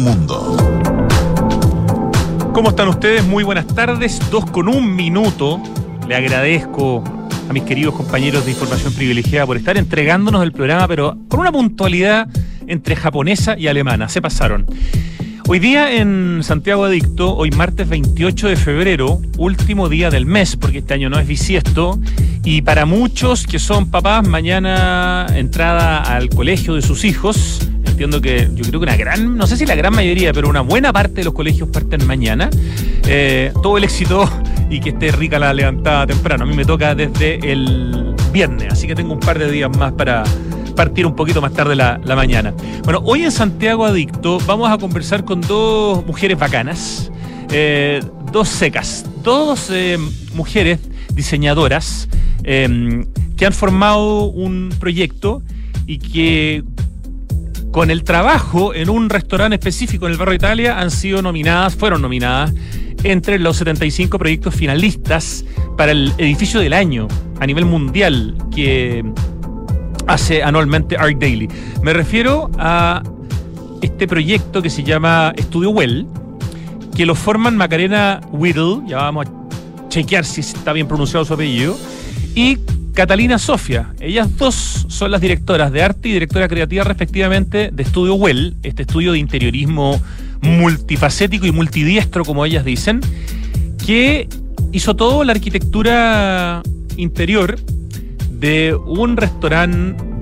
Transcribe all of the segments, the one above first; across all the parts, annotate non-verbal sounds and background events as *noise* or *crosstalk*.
mundo. ¿Cómo están ustedes? Muy buenas tardes. Dos con un minuto. Le agradezco a mis queridos compañeros de información privilegiada por estar entregándonos el programa, pero con una puntualidad entre japonesa y alemana. Se pasaron. Hoy día en Santiago Adicto, hoy martes 28 de febrero, último día del mes, porque este año no es bisiesto, y para muchos que son papás, mañana entrada al colegio de sus hijos. Entiendo que yo creo que una gran, no sé si la gran mayoría, pero una buena parte de los colegios parten mañana. Eh, todo el éxito y que esté rica la levantada temprano. A mí me toca desde el viernes, así que tengo un par de días más para partir un poquito más tarde la, la mañana. Bueno, hoy en Santiago Adicto vamos a conversar con dos mujeres bacanas, eh, dos secas, dos eh, mujeres diseñadoras que han formado un proyecto y que con el trabajo en un restaurante específico en el barrio Italia han sido nominadas, fueron nominadas entre los 75 proyectos finalistas para el edificio del año a nivel mundial que hace anualmente Art Daily. Me refiero a este proyecto que se llama Estudio Well, que lo forman Macarena Whittle, ya vamos a chequear si está bien pronunciado su apellido, y Catalina Sofia. Ellas dos son las directoras de arte y directora creativa respectivamente de Estudio Well, este estudio de interiorismo multifacético y multidiestro, como ellas dicen, que hizo todo la arquitectura interior de un restaurante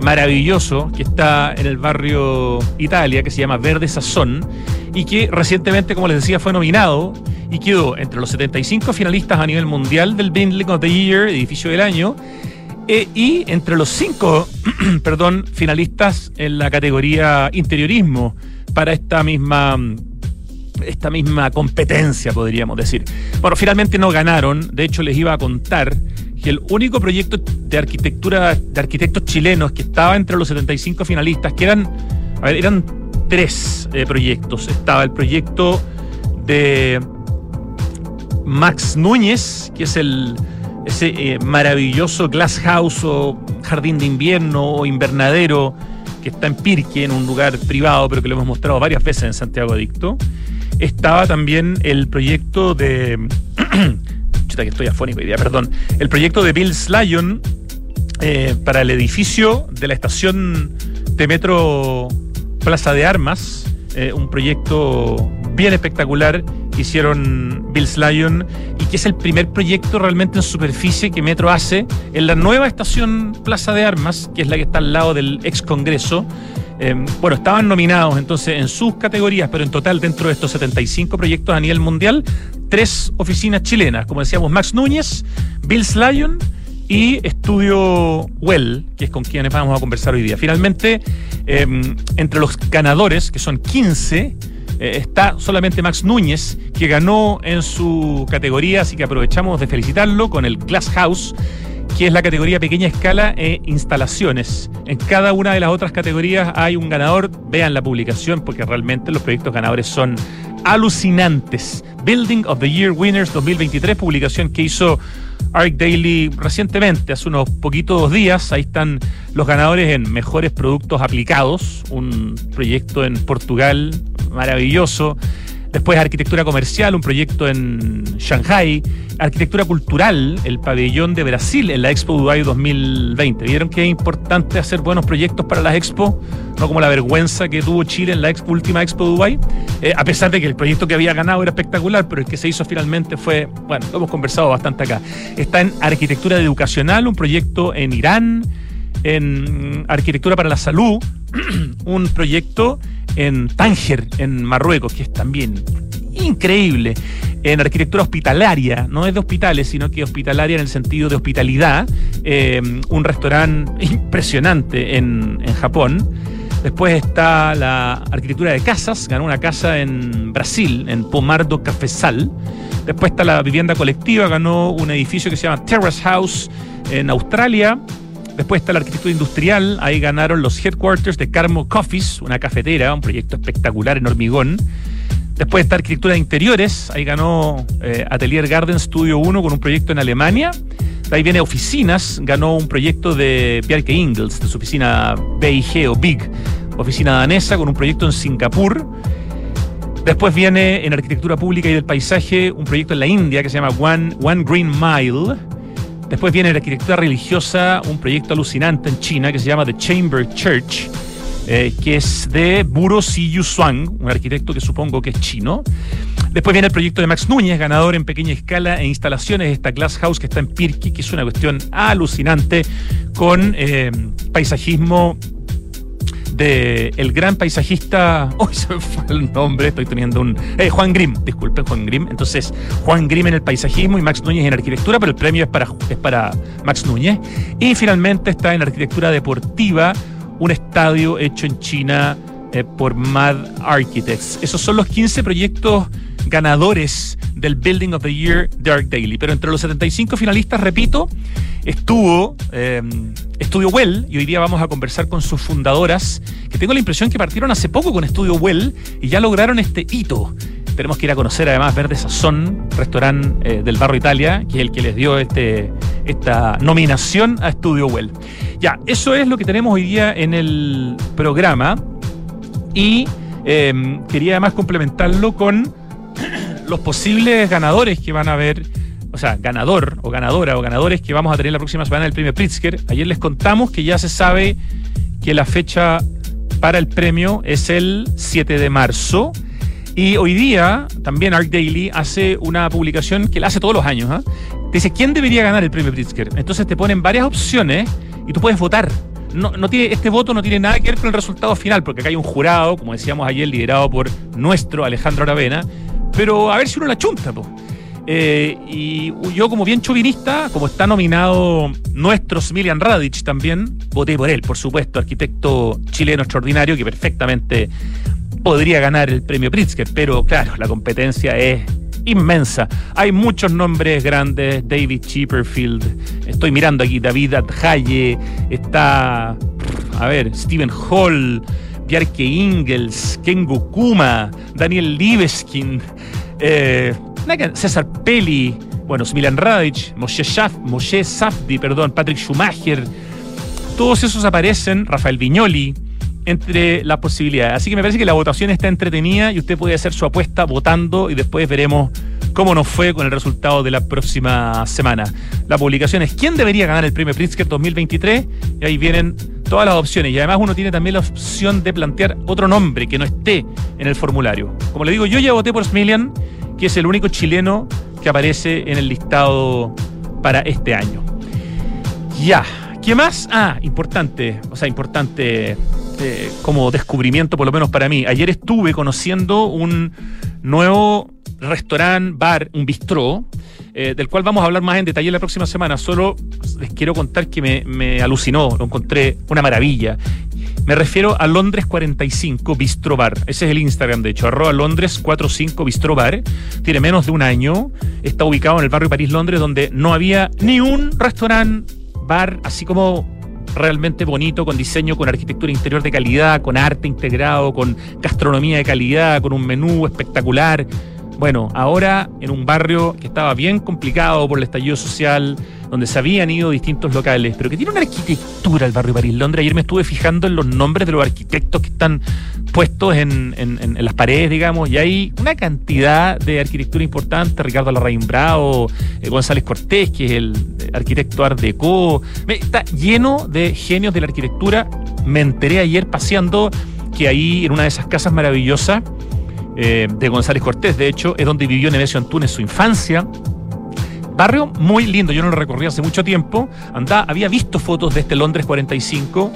maravilloso que está en el barrio Italia, que se llama Verde Sazón, y que recientemente, como les decía, fue nominado y quedó entre los 75 finalistas a nivel mundial del Building of the Year, edificio del año, e, y entre los cinco, *clears throat* perdón, finalistas en la categoría interiorismo para esta misma esta misma competencia, podríamos decir. Bueno, finalmente no ganaron, de hecho les iba a contar que el único proyecto de arquitectura de arquitectos chilenos que estaba entre los 75 finalistas, que eran, eran tres eh, proyectos. Estaba el proyecto de Max Núñez, que es el ese eh, maravilloso glass house o jardín de invierno o invernadero que está en Pirque, en un lugar privado, pero que lo hemos mostrado varias veces en Santiago Adicto. Estaba también el proyecto de. *clears throat* Que estoy afónico hoy perdón. El proyecto de Bill Lyon eh, para el edificio de la estación de metro Plaza de Armas. Eh, un proyecto bien espectacular que hicieron Bill Lyon y que es el primer proyecto realmente en superficie que Metro hace en la nueva estación Plaza de Armas, que es la que está al lado del ex Congreso. Eh, bueno, estaban nominados entonces en sus categorías, pero en total dentro de estos 75 proyectos a nivel mundial, tres oficinas chilenas, como decíamos, Max Núñez, Bill Lyon y Estudio Well, que es con quienes vamos a conversar hoy día. Finalmente, eh, entre los ganadores, que son 15, eh, está solamente Max Núñez, que ganó en su categoría, así que aprovechamos de felicitarlo con el Glass House que es la categoría pequeña escala e instalaciones. En cada una de las otras categorías hay un ganador. Vean la publicación porque realmente los proyectos ganadores son alucinantes. Building of the Year Winners 2023, publicación que hizo Arc Daily recientemente, hace unos poquitos días. Ahí están los ganadores en Mejores Productos Aplicados, un proyecto en Portugal maravilloso. Después arquitectura comercial, un proyecto en Shanghai. Arquitectura cultural, el pabellón de Brasil en la Expo Dubai 2020. ¿Vieron que es importante hacer buenos proyectos para las Expo? No como la vergüenza que tuvo Chile en la expo, última Expo Dubai. Eh, a pesar de que el proyecto que había ganado era espectacular, pero el que se hizo finalmente fue, bueno, lo hemos conversado bastante acá. Está en arquitectura educacional, un proyecto en Irán. En arquitectura para la salud, *clears throat* un proyecto en Tánger, en Marruecos, que es también increíble. En arquitectura hospitalaria, no es de hospitales, sino que hospitalaria en el sentido de hospitalidad. Eh, un restaurante *laughs* impresionante en, en Japón. Después está la arquitectura de casas, ganó una casa en Brasil, en Pomardo Cafesal. Después está la vivienda colectiva, ganó un edificio que se llama Terrace House en Australia. Después está la arquitectura industrial, ahí ganaron los headquarters de Carmo Coffees, una cafetera, un proyecto espectacular en hormigón. Después está arquitectura de interiores, ahí ganó eh, Atelier Garden Studio 1 con un proyecto en Alemania. Ahí viene oficinas, ganó un proyecto de Bjarke Ingels, de su oficina BIG o BIG, oficina danesa con un proyecto en Singapur. Después viene en arquitectura pública y del paisaje un proyecto en la India que se llama One, One Green Mile. Después viene en arquitectura religiosa un proyecto alucinante en China que se llama The Chamber Church, eh, que es de Buro Siyu Suang, un arquitecto que supongo que es chino. Después viene el proyecto de Max Núñez, ganador en pequeña escala e instalaciones esta Glass House que está en Pirki, que es una cuestión alucinante con eh, paisajismo de el gran paisajista, *laughs* hoy se me fue el nombre, estoy teniendo un eh, Juan Grimm, disculpen Juan Grimm. Entonces, Juan Grimm en el paisajismo y Max Núñez en arquitectura, pero el premio es para es para Max Núñez y finalmente está en arquitectura deportiva, un estadio hecho en China eh, por Mad Architects. Esos son los 15 proyectos ganadores del Building of the Year Dark Daily. Pero entre los 75 finalistas, repito, estuvo eh, Estudio Well y hoy día vamos a conversar con sus fundadoras, que tengo la impresión que partieron hace poco con Estudio Well y ya lograron este hito. Tenemos que ir a conocer además Verde Sazón, restaurante eh, del Barro Italia, que es el que les dio este, esta nominación a Estudio Well. Ya, eso es lo que tenemos hoy día en el programa y eh, quería además complementarlo con *clears throat* los posibles ganadores que van a haber, o sea, ganador o ganadora o ganadores que vamos a tener la próxima semana del premio Pritzker. Ayer les contamos que ya se sabe que la fecha para el premio es el 7 de marzo. Y hoy día también Art Daily hace una publicación que la hace todos los años. ¿ah? Dice, ¿quién debería ganar el premio Pritzker? Entonces te ponen varias opciones y tú puedes votar. No, no, tiene, este voto no tiene nada que ver con el resultado final, porque acá hay un jurado, como decíamos ayer, liderado por nuestro Alejandro Aravena, pero a ver si uno la chunta, eh, y yo, como bien chauvinista, como está nominado nuestro Smilian Radic también, voté por él, por supuesto, arquitecto chileno extraordinario que perfectamente podría ganar el premio Pritzker, pero claro, la competencia es inmensa. Hay muchos nombres grandes, David Chipperfield, estoy mirando aquí, David Adjaye, está, a ver, Stephen Hall, Bjarke Ingels, Kengo Kuma, Daniel Liveskin, eh, César Pelli, bueno, Milan Radic, Moshe, Moshe Safdi, perdón, Patrick Schumacher, todos esos aparecen, Rafael Viñoli, entre las posibilidades. Así que me parece que la votación está entretenida y usted puede hacer su apuesta votando y después veremos cómo nos fue con el resultado de la próxima semana. La publicación es quién debería ganar el premio Pritzker 2023 y ahí vienen todas las opciones y además uno tiene también la opción de plantear otro nombre que no esté en el formulario. Como le digo, yo ya voté por Smilian, que es el único chileno que aparece en el listado para este año. Ya, ¿qué más? Ah, importante, o sea, importante eh, como descubrimiento, por lo menos para mí. Ayer estuve conociendo un nuevo restaurante, bar, un bistró, eh, del cual vamos a hablar más en detalle la próxima semana. Solo les quiero contar que me, alucinó, lo encontré una maravilla. Me refiero a Londres 45 Bistro Bar. Ese es el Instagram, de hecho, arroba Londres 45 Bistro Bar. Tiene menos de un año. Está ubicado en el barrio París, Londres, donde no había ni un restaurante, bar, así como realmente bonito, con diseño, con arquitectura interior de calidad, con arte integrado, con gastronomía de calidad, con un menú espectacular. Bueno, ahora en un barrio que estaba bien complicado por el estallido social, donde se habían ido distintos locales, pero que tiene una arquitectura el barrio París Londres. Ayer me estuve fijando en los nombres de los arquitectos que están puestos en, las paredes, digamos, y hay una cantidad de arquitectura importante. Ricardo Larraín Bravo, eh, González Cortés, que es el arquitecto Art Deco. Está lleno de genios de la arquitectura. Me enteré ayer paseando que ahí en una de esas casas maravillosas eh, de González Cortés, de hecho, es donde vivió Nemesio Antunes su infancia. Barrio muy lindo, yo no lo recorrí hace mucho tiempo. Andá, había visto fotos de este Londres 45.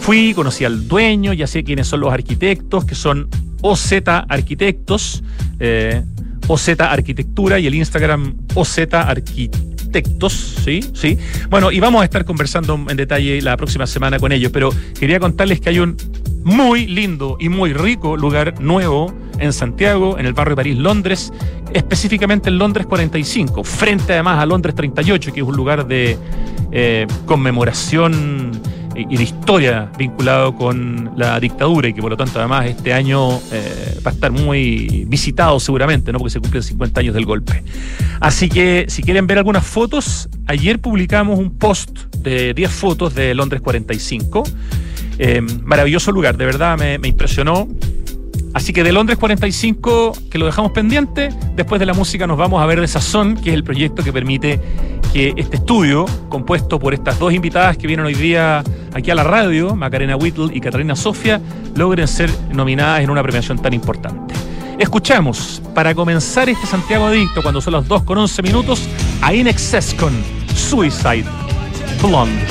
Fui, conocí al dueño, ya sé quiénes son los arquitectos, que son OZ Arquitectos, eh, OZ Arquitectura y el Instagram OZ Arquitectos, ¿sí? Sí. Bueno, y vamos a estar conversando en detalle la próxima semana con ellos, pero quería contarles que hay un muy lindo y muy rico lugar nuevo en Santiago, en el barrio de París, Londres, específicamente en Londres 45, frente además a Londres 38, que es un lugar de eh, conmemoración y de historia vinculado con la dictadura y que por lo tanto además este año eh, va a estar muy visitado seguramente, ¿no? porque se cumplen 50 años del golpe. Así que si quieren ver algunas fotos, ayer publicamos un post de 10 fotos de Londres 45 Eh, maravilloso lugar, de verdad me, me impresionó. Así que de Londres 45, que lo dejamos pendiente, después de la música nos vamos a ver de Sazón, que es el proyecto que permite que este estudio, compuesto por estas dos invitadas que vienen hoy día aquí a la radio, Macarena Whittle y Catalina Sofia, logren ser nominadas en una premiación tan importante. Escuchamos, para comenzar este Santiago Adicto, cuando son las 2 con 11 minutos, a In Excess con Suicide Blonde.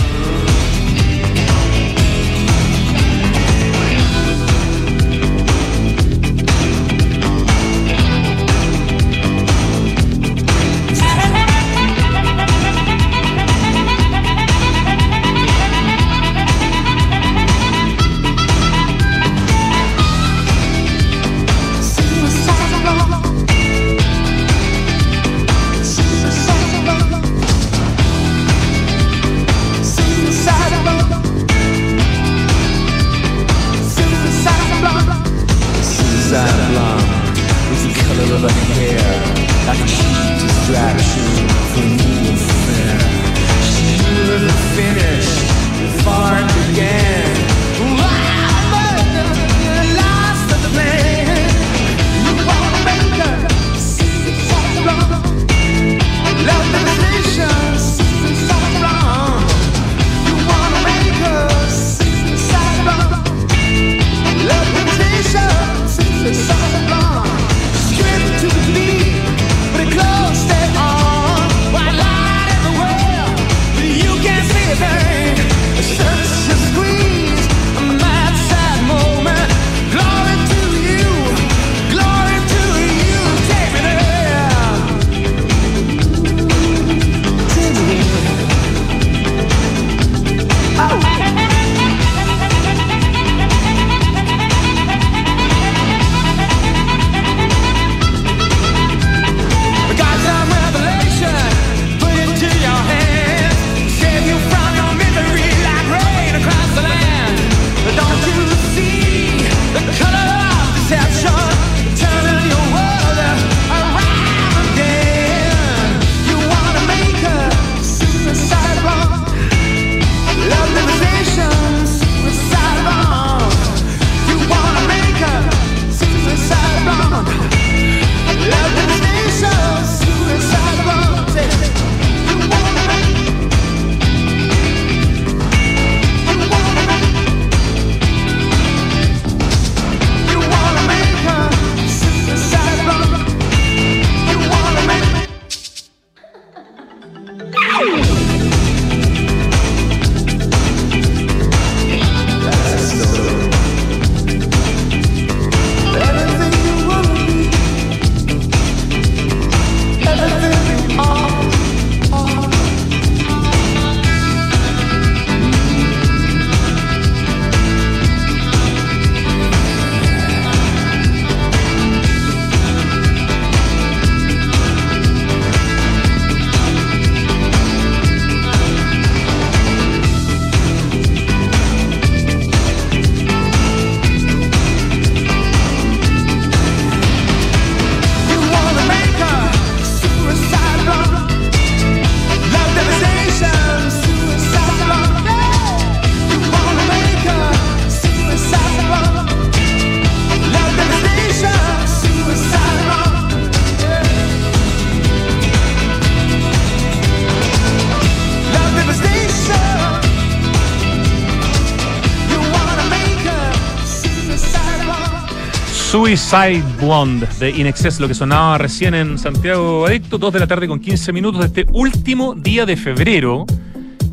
Suicide Blonde de In Excess, lo que sonaba recién en Santiago Adicto, 2 de la tarde con 15 minutos de este último día de febrero,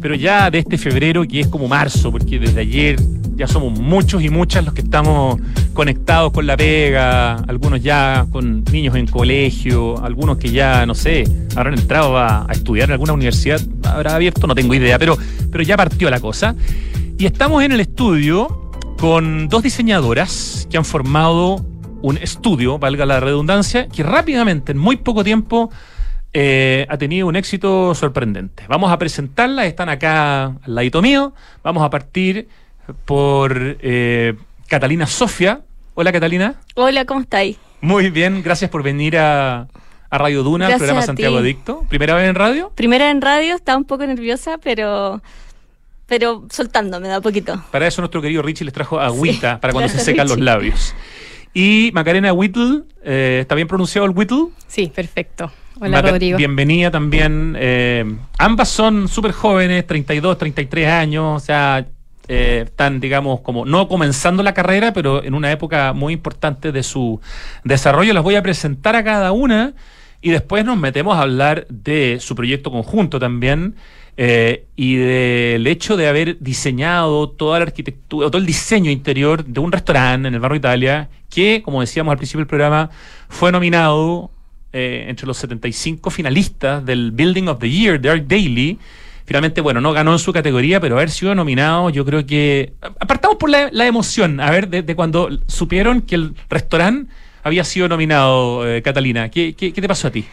pero ya de este febrero que es como marzo, porque desde ayer ya somos muchos y muchas los que estamos conectados con la pega, algunos ya con niños en colegio, algunos que ya, no sé, habrán entrado a, a estudiar en alguna universidad, habrá abierto, no tengo idea, pero, pero ya partió la cosa. Y estamos en el estudio con dos diseñadoras que han formado un estudio, valga la redundancia, que rápidamente, en muy poco tiempo, eh, ha tenido un éxito sorprendente. Vamos a presentarla, están acá al ladito mío. Vamos a partir por eh, Catalina Sofia. Hola Catalina. Hola, ¿cómo estáis? Muy bien, gracias por venir a, Radio Duna, el programa Santiago Adicto. ¿Primera vez en radio? Primera en radio, estaba un poco nerviosa, pero pero soltándome da poquito. Para eso nuestro querido Richie les trajo agüita para cuando se secan los labios. Y Macarena Whittle, eh, ¿está bien pronunciado el Whittle? Sí, perfecto. Hola Rodrigo. Bienvenida también. Eh, ambas son súper jóvenes, 32, 33 años, o sea, eh, están, digamos, como no comenzando la carrera, pero en una época muy importante de su desarrollo. Las voy a presentar a cada una y después nos metemos a hablar de su proyecto conjunto también. Eh, y del hecho de haber diseñado toda la arquitectura, todo el diseño interior de un restaurante en el barrio Italia, que, como decíamos al principio del programa, fue nominado eh, entre los 75 finalistas del Building of the Year de Art Daily. Finalmente, bueno, no ganó en su categoría, pero haber sido nominado, yo creo que. Apartamos por la, emoción, a ver, de, cuando supieron que el restaurante había sido nominado, eh, Catalina. ¿Qué, ¿Qué, te pasó a ti?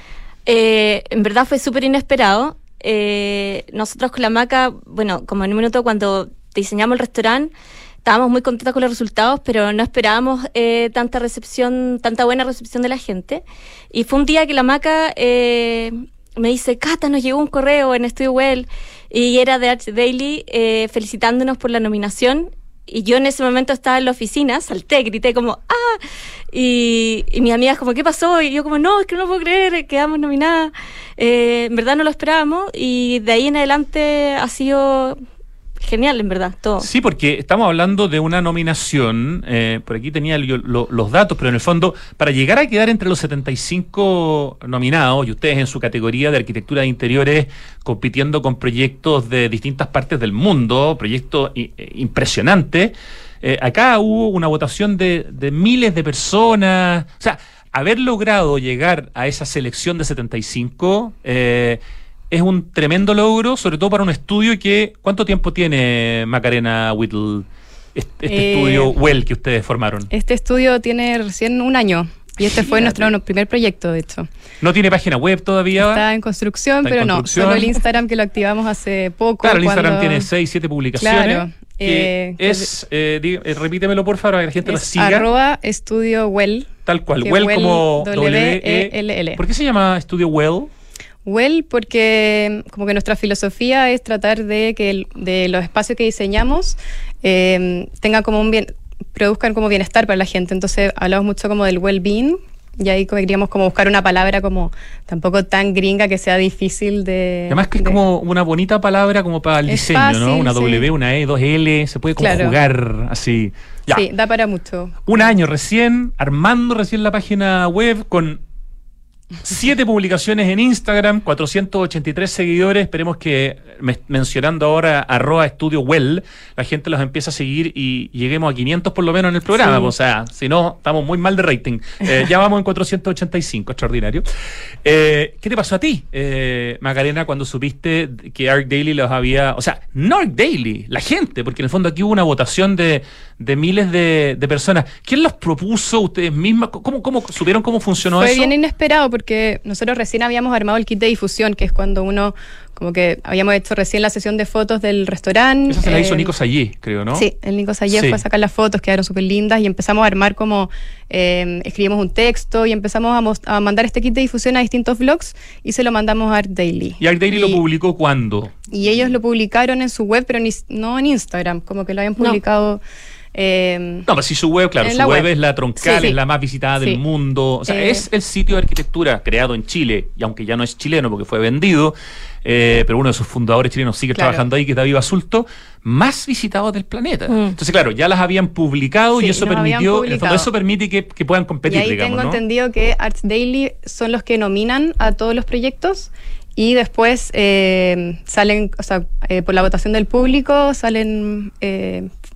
en verdad fue súper inesperado eh, nosotros con la maca, bueno, como en un minuto cuando diseñamos el restaurante, estábamos muy contentos con los resultados, pero no esperábamos eh, tanta recepción, tanta buena recepción de la gente. Y fue un día que la maca eh, me dice, Cata, nos llegó un correo en Studio Well y era de Arch Daily eh, felicitándonos por la nominación y yo en ese momento estaba en la oficina, salté, grité como, ¡ah! Y, y mis amigas como, ¿qué pasó? Y yo como, no, es que no puedo creer, quedamos nominadas. Eh, en verdad no lo esperábamos y de ahí en adelante ha sido genial, en verdad, todo. Sí, porque estamos hablando de una nominación, eh, por aquí tenía los datos, pero en el fondo, para llegar a quedar entre los 75 nominados, y ustedes en su categoría de arquitectura de interiores, compitiendo con proyectos de distintas partes del mundo, proyectos eh, impresionantes, eh, acá hubo una votación de, de miles de personas, o sea, haber logrado llegar a esa selección de 75 eh, es un tremendo logro, sobre todo para un estudio que... ¿Cuánto tiempo tiene Macarena Whittle, este, este estudio Well que ustedes formaron? Este estudio tiene recién un año. Y este fue nuestro primer proyecto, de hecho. ¿No tiene página web todavía? Está en construcción, pero no. Solo el Instagram que lo activamos hace poco. Claro, el Instagram tiene 6, 7 publicaciones. Claro. Eh, es, eh, eh, repítemelo por favor, para que la gente lo siga. Arroba Estudio Well. Tal cual, Well, como W-E-L-L. ¿Por qué se llama Estudio Well? Well, porque como que nuestra filosofía es tratar de que de los espacios que diseñamos eh, tengan como un bien, produzcan como bienestar para la gente. Entonces hablamos mucho como del well-being, y ahí queríamos como buscar una palabra como tampoco tan gringa que sea difícil de... Además que es como una bonita palabra como para el diseño, ¿no? Una W, una E, dos L, se puede conjugar así. Sí, da para mucho. Un año recién, armando recién la página web con Siete publicaciones en Instagram, 483 seguidores. Esperemos que mencionando ahora arroba estudio well, la gente los empieza a seguir y lleguemos a 500 por lo menos en el programa. O sea, si no, estamos muy mal de rating. Eh, ya vamos en 485, extraordinario. Eh, ¿Qué te pasó a ti, eh, Macarena, cuando supiste que Arc Daily los había... O sea, no Arc Daily, la gente, porque en el fondo aquí hubo una votación de, miles de, personas. ¿Quién los propuso ustedes mismas? ¿Cómo, cómo supieron cómo funcionó eso? Fue bien inesperado porque nosotros recién habíamos armado el kit de difusión, que es cuando uno, como que habíamos hecho recién la sesión de fotos del restaurante. Esa se la hizo eh, Nico Sayé, creo, ¿no? Sí, el Nico Sayé fue a sacar las fotos, quedaron súper lindas y empezamos a armar como, eh, escribimos un texto y empezamos a, mandar este kit de difusión a distintos blogs y se lo mandamos a Art Daily. ¿Y Art Daily lo publicó cuándo? Y ellos lo publicaron en su web, pero no en Instagram, como que lo habían publicado... Eh, no, pero si su web, claro, su web, es la troncal, es la más visitada del mundo. O sea, eh, es el sitio de arquitectura creado en Chile, y aunque ya no es chileno porque fue vendido, eh, pero uno de sus fundadores chilenos sigue trabajando ahí, que es David Basulto, más visitado del planeta. Mm. Entonces, claro, ya las habían publicado y eso permitió, eso permite que, puedan competir. Y ahí tengo entendido que Arts Daily son los que nominan a todos los proyectos y después eh, salen, o sea, por la votación del público salen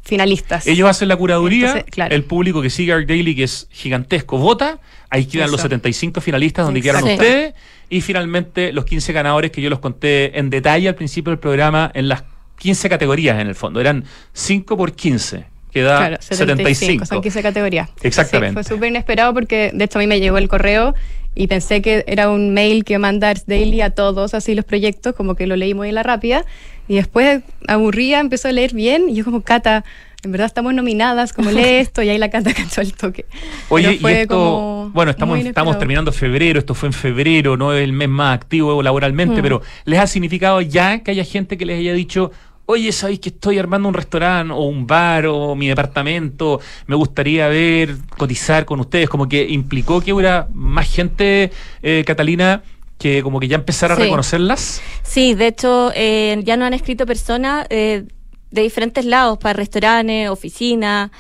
finalistas. Ellos hacen la curaduría, el público que sigue Art Daily, que es gigantesco, vota, ahí quedan los 75 finalistas donde quieran ustedes, y finalmente los 15 ganadores que yo los conté en detalle al principio del programa en las 15 categorías en el fondo, eran 5 por 15 que da 75, Son 15 categorías. Exactamente. fue súper inesperado porque de hecho a mí me llegó el correo y pensé que era un mail que manda Arts Daily a todos así los proyectos, como que lo leí muy en la rápida y después aburría, empezó a leer bien y yo como, Cata, en verdad estamos nominadas, como lee *laughs* esto, y ahí la Cata cantó el toque. Oye, y esto, bueno, estamos, estamos terminando febrero, esto fue en febrero, no es el mes más activo laboralmente, mm. pero ¿les ha significado ya que haya gente que les haya dicho, oye, ¿sabéis que estoy armando un restaurante o un bar o mi departamento? Me gustaría ver, cotizar con ustedes. Como que implicó que hubiera más gente, eh, Catalina, que como que ya empezara a reconocerlas. Sí, de hecho, eh, ya nos han escrito personas eh, de diferentes lados, para restaurantes, oficinas,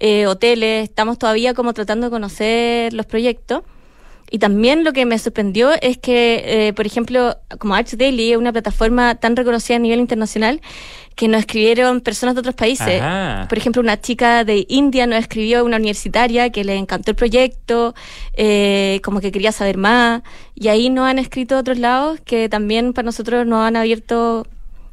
eh, hoteles. Estamos todavía como tratando de conocer los proyectos. Y también lo que me sorprendió es que, eh, por ejemplo, como Arch Daily es una plataforma tan reconocida a nivel internacional, que nos escribieron personas de otros países. Ajá. Por ejemplo, una chica de India nos escribió, una universitaria, que le encantó el proyecto, eh, como que quería saber más. Y ahí nos han escrito de otros lados que también para nosotros nos han abierto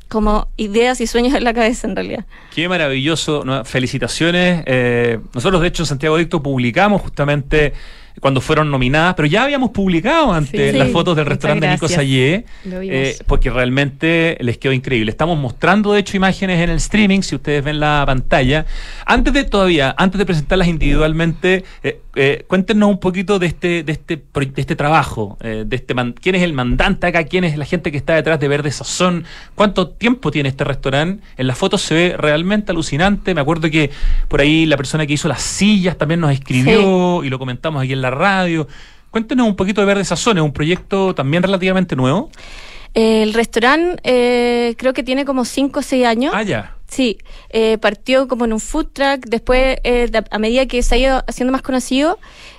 como ideas y sueños en la cabeza, en realidad. Qué maravilloso, ¿no? felicitaciones. Eh, nosotros, de hecho, en Santiago Adicto publicamos justamente cuando fueron nominadas, pero ya habíamos publicado antes Sí. las Sí. fotos del restaurante Nico. Sayé, eh, porque realmente les quedó increíble. Estamos mostrando, de hecho, imágenes en el streaming, si ustedes ven la pantalla. Antes de todavía, antes de presentarlas individualmente, eh, eh, cuéntenos un poquito de este, de este, de este trabajo, eh, de este man- quién es el mandante acá, quién es la gente que está detrás de Verde Sazón, cuánto tiempo tiene este restaurante. En las fotos se ve realmente alucinante. Me acuerdo que por ahí la persona que hizo las sillas también nos escribió y lo comentamos aquí en la radio. Cuéntenos un poquito de Verde Sazón, es un proyecto también relativamente nuevo. El restaurante eh, creo que tiene como 5 o 6 años. Ah, ya. Sí, eh, partió como en un food truck, después eh, a medida que se ha ido haciendo más conocido...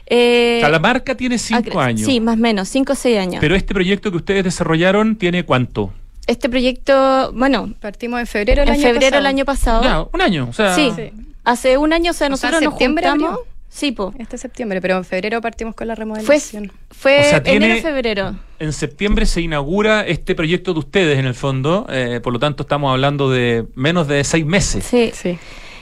Eh, O sea, la marca tiene cinco años. Sí, más o menos, 5 o 6 años. Pero este proyecto que ustedes desarrollaron tiene cuánto? este proyecto, bueno, Partimos en febrero del en año febrero pasado. del año pasado. Ya, un año. O sea, Sí. Sí. Hace un año, o sea, O sea, nosotros nos juntamos. abrió. Sí, po. Este septiembre, pero en febrero partimos con la Fue, remodelación. fue O sea, tiene- enero, febrero. En septiembre se inaugura este proyecto de ustedes, en el fondo. eh, por lo tanto, estamos hablando de menos de seis meses. Sí. Sí.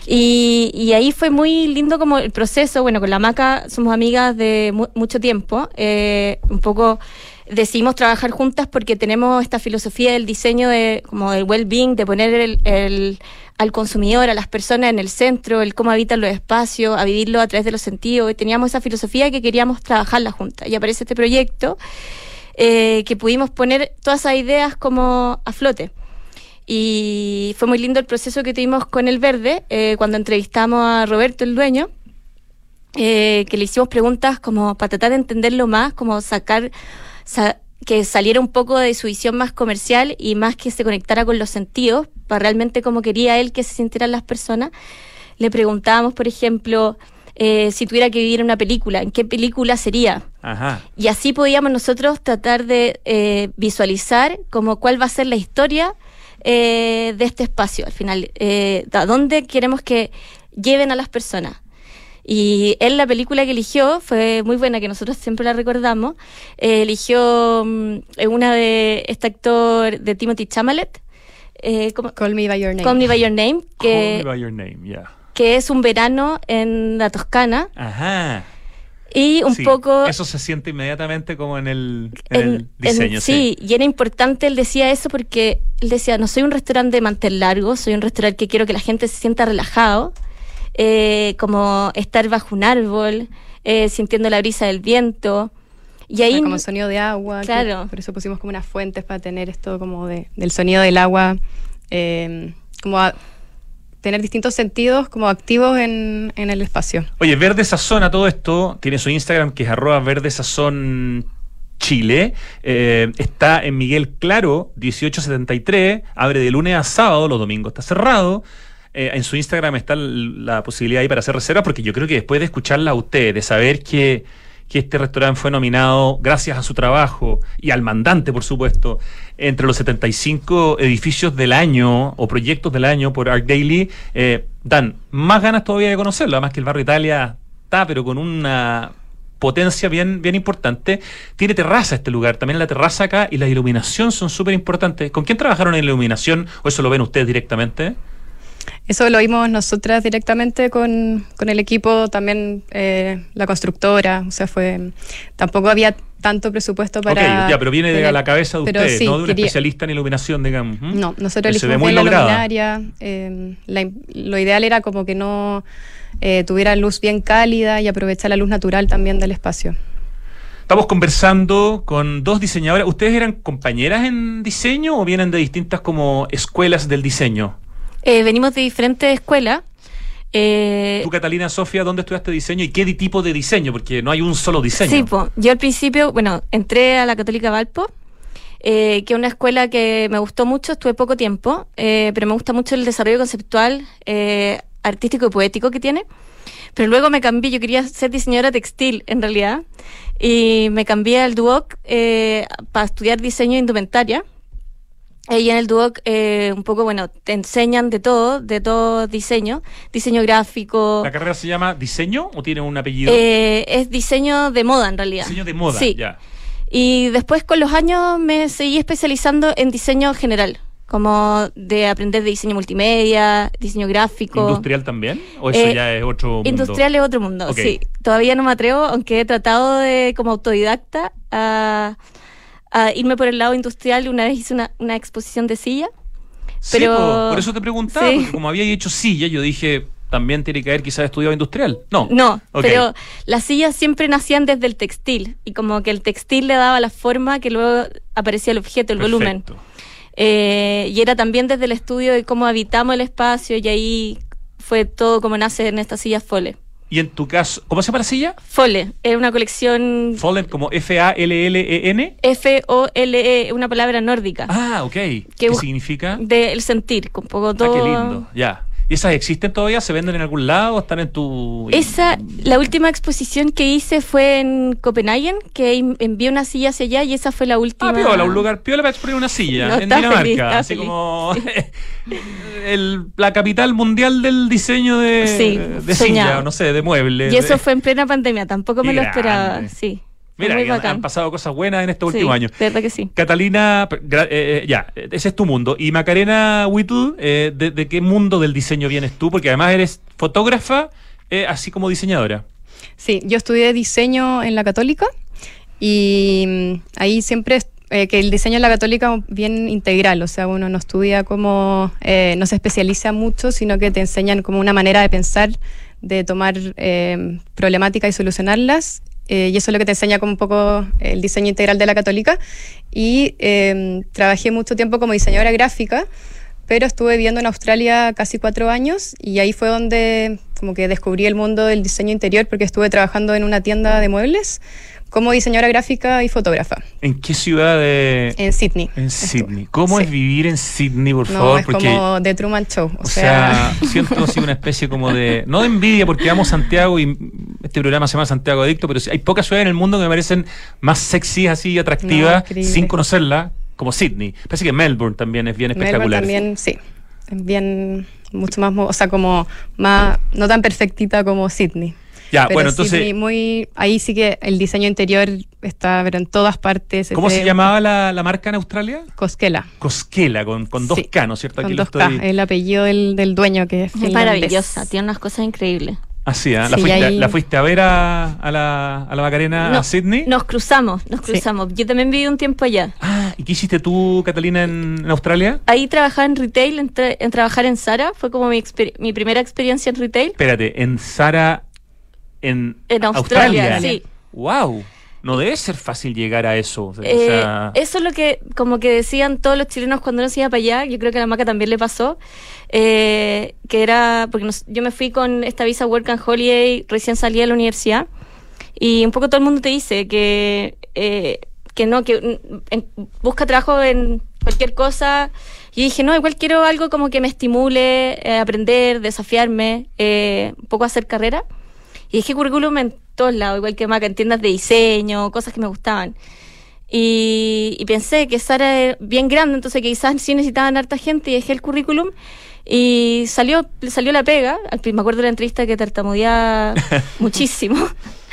Y, y ahí fue muy lindo como el proceso. Bueno, con la Maca somos amigas de mu- mucho tiempo. eh, un poco decidimos trabajar juntas porque tenemos esta filosofía del diseño de como del well-being, de poner el, el- al consumidor, a las personas en el centro, el cómo habitan los espacios, a vivirlo a través de los sentidos. Y teníamos esa filosofía que queríamos trabajarla juntas. Y aparece este proyecto eh, que pudimos poner todas esas ideas como a flote. Y fue muy lindo el proceso que tuvimos con el verde, eh, cuando entrevistamos a Roberto, el dueño, eh, que le hicimos preguntas como para tratar de entenderlo más, como sacar, sa- que saliera un poco de su visión más comercial y más que se conectara con los sentidos, para realmente como quería él que se sintieran las personas. Le preguntábamos, por ejemplo, eh, si tuviera que vivir en una película, ¿en qué película sería? Ajá. Y así podíamos nosotros tratar de eh, visualizar como cuál va a ser la historia eh, de este espacio al final, a dónde queremos que lleven a las personas. Y él la película que eligió fue muy buena, que nosotros siempre la recordamos. Eh, eligió mm, una de este actor de Timothy Chalamet, eh. Call Me By Your Name. Call Me By Your Name, que, Call me by your name, yeah. que es un verano en la Toscana. Ajá. Y un Sí, poco... Eso se siente inmediatamente como en el, en en- el diseño. en- sí, y era importante, él decía eso porque él decía, no soy un restaurante de mantel largo, soy un restaurante que quiero que la gente se sienta relajado, eh, como estar bajo un árbol, eh, sintiendo la brisa del viento. Y O sea, ahí... como sonido de agua. que Claro. por eso pusimos como unas fuentes para tener esto como de, del sonido del agua, eh, como a tener distintos sentidos como activos en, en el espacio. Oye, Verde Sazón a todo esto tiene su Instagram que es arroba Verde Sazón Chile. Eh, está en Miguel Claro, 1873. Abre de lunes a sábado, los domingos está cerrado. Eh, en su Instagram está la posibilidad ahí para hacer reservas, porque yo creo que después de escucharla a usted, de saber que, que este restaurante fue nominado gracias a su trabajo y al mandante, por supuesto, entre los 75 edificios del año o proyectos del año por Art Daily, eh, dan más ganas todavía de conocerlo. Además que el barrio Italia está, pero con una potencia bien, bien importante. Tiene terraza este lugar, también la terraza acá y la iluminación son súper importantes. ¿Con quién trabajaron en iluminación o eso lo ven ustedes directamente? Eso lo vimos nosotras directamente con, con el equipo, también eh, la constructora, o sea, fue tampoco había tanto presupuesto para... ok, ya, pero viene de la cabeza de ustedes, sí, no de un quería- especialista en iluminación, digamos. No, nosotros elegimos muy la luminaria. eh, la lo ideal era como que no eh, tuviera luz bien cálida y aprovechar la luz natural también del espacio. Estamos conversando con dos diseñadoras. ¿Ustedes eran compañeras en diseño o vienen de distintas como escuelas del diseño? Eh, venimos de diferentes escuelas. Eh, Tú, Catalina Sofía, ¿dónde estudiaste diseño y qué tipo de diseño? Porque no hay un solo diseño. Sí, yo al principio, bueno, entré a la Católica Valpo, eh, que es una escuela que me gustó mucho, estuve poco tiempo, eh, pero me gusta mucho el desarrollo conceptual, artístico y poético que tiene. Pero luego me cambié, yo quería ser diseñadora textil en realidad, y me cambié al Duoc para estudiar diseño indumentaria. Y en el Duoc, eh, un poco, bueno, te enseñan de todo, de todo diseño, diseño gráfico. ¿La carrera se llama diseño o tiene un apellido? Eh, es diseño de moda en realidad. Diseño de moda, sí. ya. Y después con los años me seguí especializando en diseño general como de aprender de diseño multimedia, diseño gráfico. ¿Industrial también? ¿O eso eh, ya es otro mundo? Industrial es otro mundo, sí. Todavía no me atrevo, aunque he tratado de, como autodidacta, a, irme por el lado industrial. Una vez hice una, exposición de silla. Pero... por eso te preguntaba, porque como había hecho silla, yo dije, también tiene que haber quizás estudiado industrial. No. No, pero las sillas siempre nacían desde el textil y como que el textil le daba la forma que luego aparecía el objeto, el volumen. Eh, y era también desde el estudio de cómo habitamos el espacio y ahí fue todo como nace en esta silla Fole. ¿Y en tu caso, cómo se llama la silla? Fole, es una colección... Fole, como F-A-L-L-E-N. F-O-L-E, una palabra nórdica. Ah, ok. ¿Qué significa? Del sentir, con poco todo... Ah, qué lindo, ya. ¿Y esas existen todavía? ¿Se venden en algún lado? ¿Están en tu...? Esa, la última exposición que hice fue en Copenhague, que envié una silla hacia allá y esa fue la última... Ah, piola, un lugar piola para exponer una silla en Dinamarca. así como *laughs* la capital mundial del diseño de, de silla, no sé, de muebles. Y eso fue en plena pandemia, tampoco me lo esperaba, sí. Mira, han, pasado cosas buenas en estos últimos años. verdad que sí. Catalina, eh, eh, ya, ese es tu mundo. Y Macarena Whittle, eh, de, qué mundo del diseño vienes tú? Porque además eres fotógrafa, así como diseñadora. Sí, yo estudié diseño en la Católica y mm, ahí siempre que el diseño en la católica es bien integral, o sea, uno no estudia como, no se especializa mucho, sino que te enseñan como una manera de pensar, de tomar problemáticas y solucionarlas eh, y eso es lo que te enseña como un poco el diseño integral de la católica. Y em, trabajé mucho tiempo como diseñadora gráfica, pero estuve viviendo en Australia casi cuatro años y ahí fue donde como que descubrí el mundo del diseño interior porque estuve trabajando en una tienda de muebles como diseñadora gráfica y fotógrafa. ¿En qué ciudad de...? En Sydney. En Sydney. ¿Cómo es vivir en Sydney, por favor? Es como The Truman Show. O, sea, *laughs* siento así una especie como de... No de envidia porque amo Santiago y este programa se llama Santiago Adicto, pero hay pocas ciudades en el mundo que me parecen más sexy, así atractivas, sin conocerla, como Sydney. Parece que Melbourne también es bien espectacular. Melbourne también, sí. Es bien, mucho más, o sea, como más, no tan perfectita como Sydney. Ya, bueno, entonces. muy, ahí sí que el diseño interior está pero en todas partes. ¿Cómo se llamaba la, marca en Australia? Cosquela. Cosquela, con, con dos K, ¿no es cierto? Con dos K, el apellido del, del dueño que es. Es maravillosa, tiene unas cosas increíbles. Así, ¿eh? ¿La, fuiste, ¿La, fuiste, a ver a, a, la, a la Macarena a Sydney? Nos cruzamos, nos cruzamos. Yo también viví un tiempo allá. Ah, ¿y qué hiciste tú, Catalina, en, Australia? Ahí trabajaba en retail, en, trabajar en Sara. Fue como mi, mi primera experiencia en retail. Espérate, en Sara en, Australia, Sí. ¡Wow! No debe ser fácil llegar a eso. Eh, eso es lo que como que decían todos los chilenos cuando uno se iba para allá. Yo creo que a la Maca también le pasó. Eh, que era, porque yo me fui con esta visa Work and Holiday, recién salí de la universidad. Y un poco todo el mundo te dice que, eh, que no, que busca trabajo en cualquier cosa. Y dije, no, igual quiero algo como que me estimule, aprender, desafiarme, un poco hacer carrera. Y dejé currículum en todos lados, igual que Maca, en tiendas de diseño, cosas que me gustaban. Y, pensé que Sara era bien grande, entonces que quizás sí necesitaban harta gente y dejé el currículum. Y salió, salió la pega. Me acuerdo de la entrevista que tartamudeaba *laughs* muchísimo.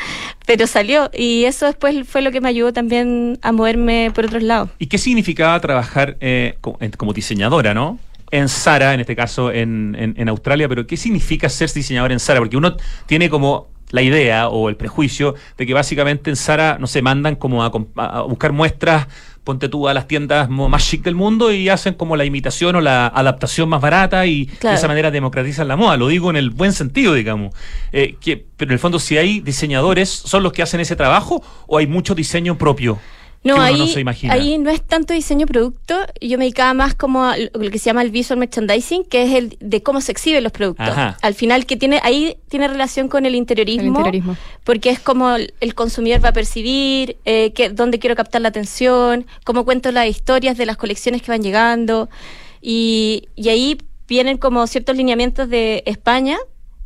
*laughs* Pero salió. Y eso después fue lo que me ayudó también a moverme por otros lados. ¿Y qué significaba trabajar eh, como diseñadora, no? en Sara, en este caso en, en, Australia, pero ¿qué significa ser diseñador en Sara? Porque uno tiene como la idea o el prejuicio de que básicamente en Sara, no se mandan como a, a buscar muestras ponte tú a las tiendas más chic del mundo y hacen como la imitación o la adaptación más barata y de esa manera democratizan la moda. Lo digo en el buen sentido, digamos. Eh, que, pero en el fondo, si hay diseñadores, ¿son los que hacen ese trabajo o hay mucho diseño propio? No, ahí, no ahí no es tanto diseño producto, yo me dedicaba más como a lo que se llama el visual merchandising, que es el de cómo se exhiben los productos. Al final, que tiene ahí tiene relación con el interiorismo, porque es como el consumidor va a percibir, eh, que, dónde quiero captar la atención, cómo cuento las historias de las colecciones que van llegando, y, y ahí vienen como ciertos lineamientos de España,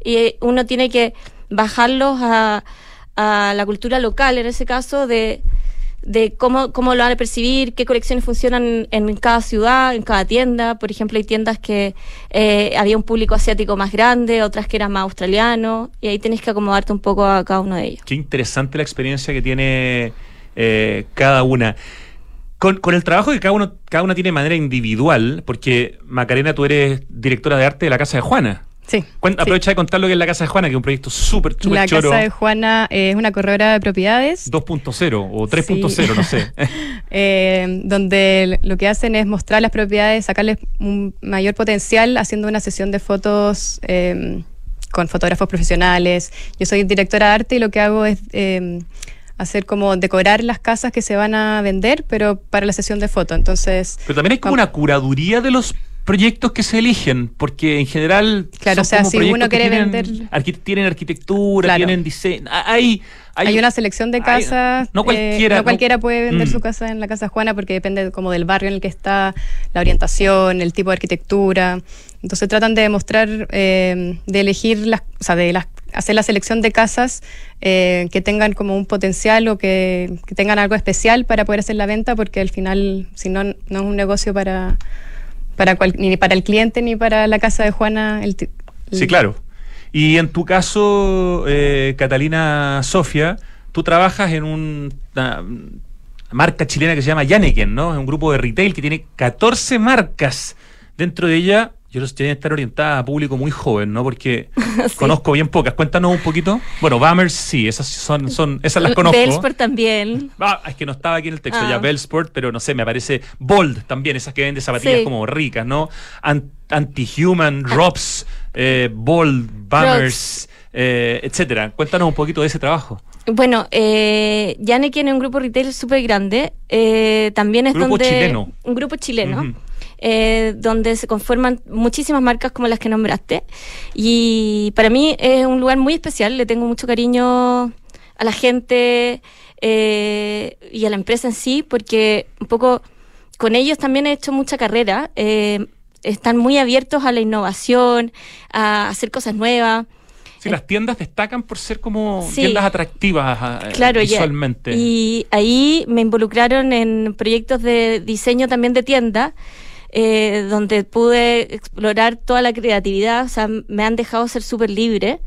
y uno tiene que bajarlos a, a la cultura local, en ese caso, de de cómo, cómo lo van a percibir, qué colecciones funcionan en cada ciudad, en cada tienda. Por ejemplo, hay tiendas que eh, había un público asiático más grande, otras que eran más australianos, y ahí tienes que acomodarte un poco a cada uno de ellos. Qué interesante la experiencia que tiene eh, cada una. Con, con, el trabajo que cada uno, cada una tiene de manera individual, porque Macarena, tú eres directora de arte de la Casa de Juana. Sí, aprovecha de contar lo que es la Casa de Juana, que es un proyecto súper, súper La Casa de Juana es una corredora de propiedades. 2.0 o 3.0, no sé. *laughs* *laughs* eh, donde lo que hacen es mostrar las propiedades, sacarles un mayor potencial haciendo una sesión de fotos eh, con fotógrafos profesionales. Yo soy directora de arte y lo que hago es... Eh, hacer como decorar las casas que se van a vender, pero para la sesión de fotos. Entonces. Pero también hay como una curaduría de los proyectos que se eligen, porque en general. Claro, o sea, si uno quiere vender. tienen arquitectura, tienen diseño. Hay, hay, una selección de casas. no cualquiera. Eh, no cualquiera puede vender mm. su casa en la Casa Juana porque depende como del barrio en el que está, la orientación, el tipo de arquitectura. Entonces tratan de demostrar, eh, de elegir las, o sea, de las, hacer la selección de casas eh, que tengan como un potencial o que, que tengan algo especial para poder hacer la venta, porque al final, si no, no es un negocio para para ni para el cliente ni para la casa de Juana. El, Sí, claro. Y en tu caso, eh, Catalina Sofía, tú trabajas en una marca chilena que se llama Yaneken, ¿no? Es un grupo de retail que tiene 14 marcas. Dentro de ella yo los tiene que estar orientada a público muy joven, ¿no? Porque *laughs* conozco bien pocas. Cuéntanos un poquito. Bueno, Bammers sí, esas son, son, esas las conozco. Bellsport también. Ah, es que no estaba aquí en el texto ya ah. Bellsport, pero no sé, me aparece Bold también, esas que venden zapatillas como ricas, ¿no? Anti-Human, ah. Robs, eh, Bold, Bammers, eh, etcétera. Cuéntanos un poquito de ese trabajo. Bueno, eh, tiene un grupo retail súper grande. Eh, también es grupo donde. Chileno. Un grupo chileno. Eh, donde se conforman muchísimas marcas como las que nombraste. Y para mí es un lugar muy especial, le tengo mucho cariño a la gente eh, y a la empresa en sí, porque un poco con ellos también he hecho mucha carrera. Eh, están muy abiertos a la innovación, a hacer cosas nuevas. Sí, las tiendas destacan por ser como tiendas atractivas visualmente. Y ahí me involucraron en proyectos de diseño también de tiendas eh, donde pude explorar toda la creatividad, o sea, me han dejado ser súper libre.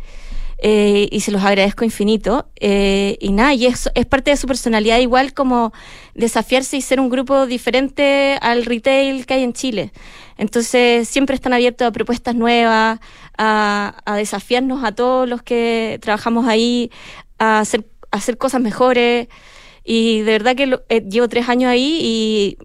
Eh, y se los agradezco infinito. Eh, y nada, y es, es parte de su personalidad, igual como desafiarse y ser un grupo diferente al retail que hay en Chile. Entonces, siempre están abiertos a propuestas nuevas, a, desafiarnos a todos los que trabajamos ahí, a hacer, a hacer cosas mejores. Y de verdad que llevo tres años ahí y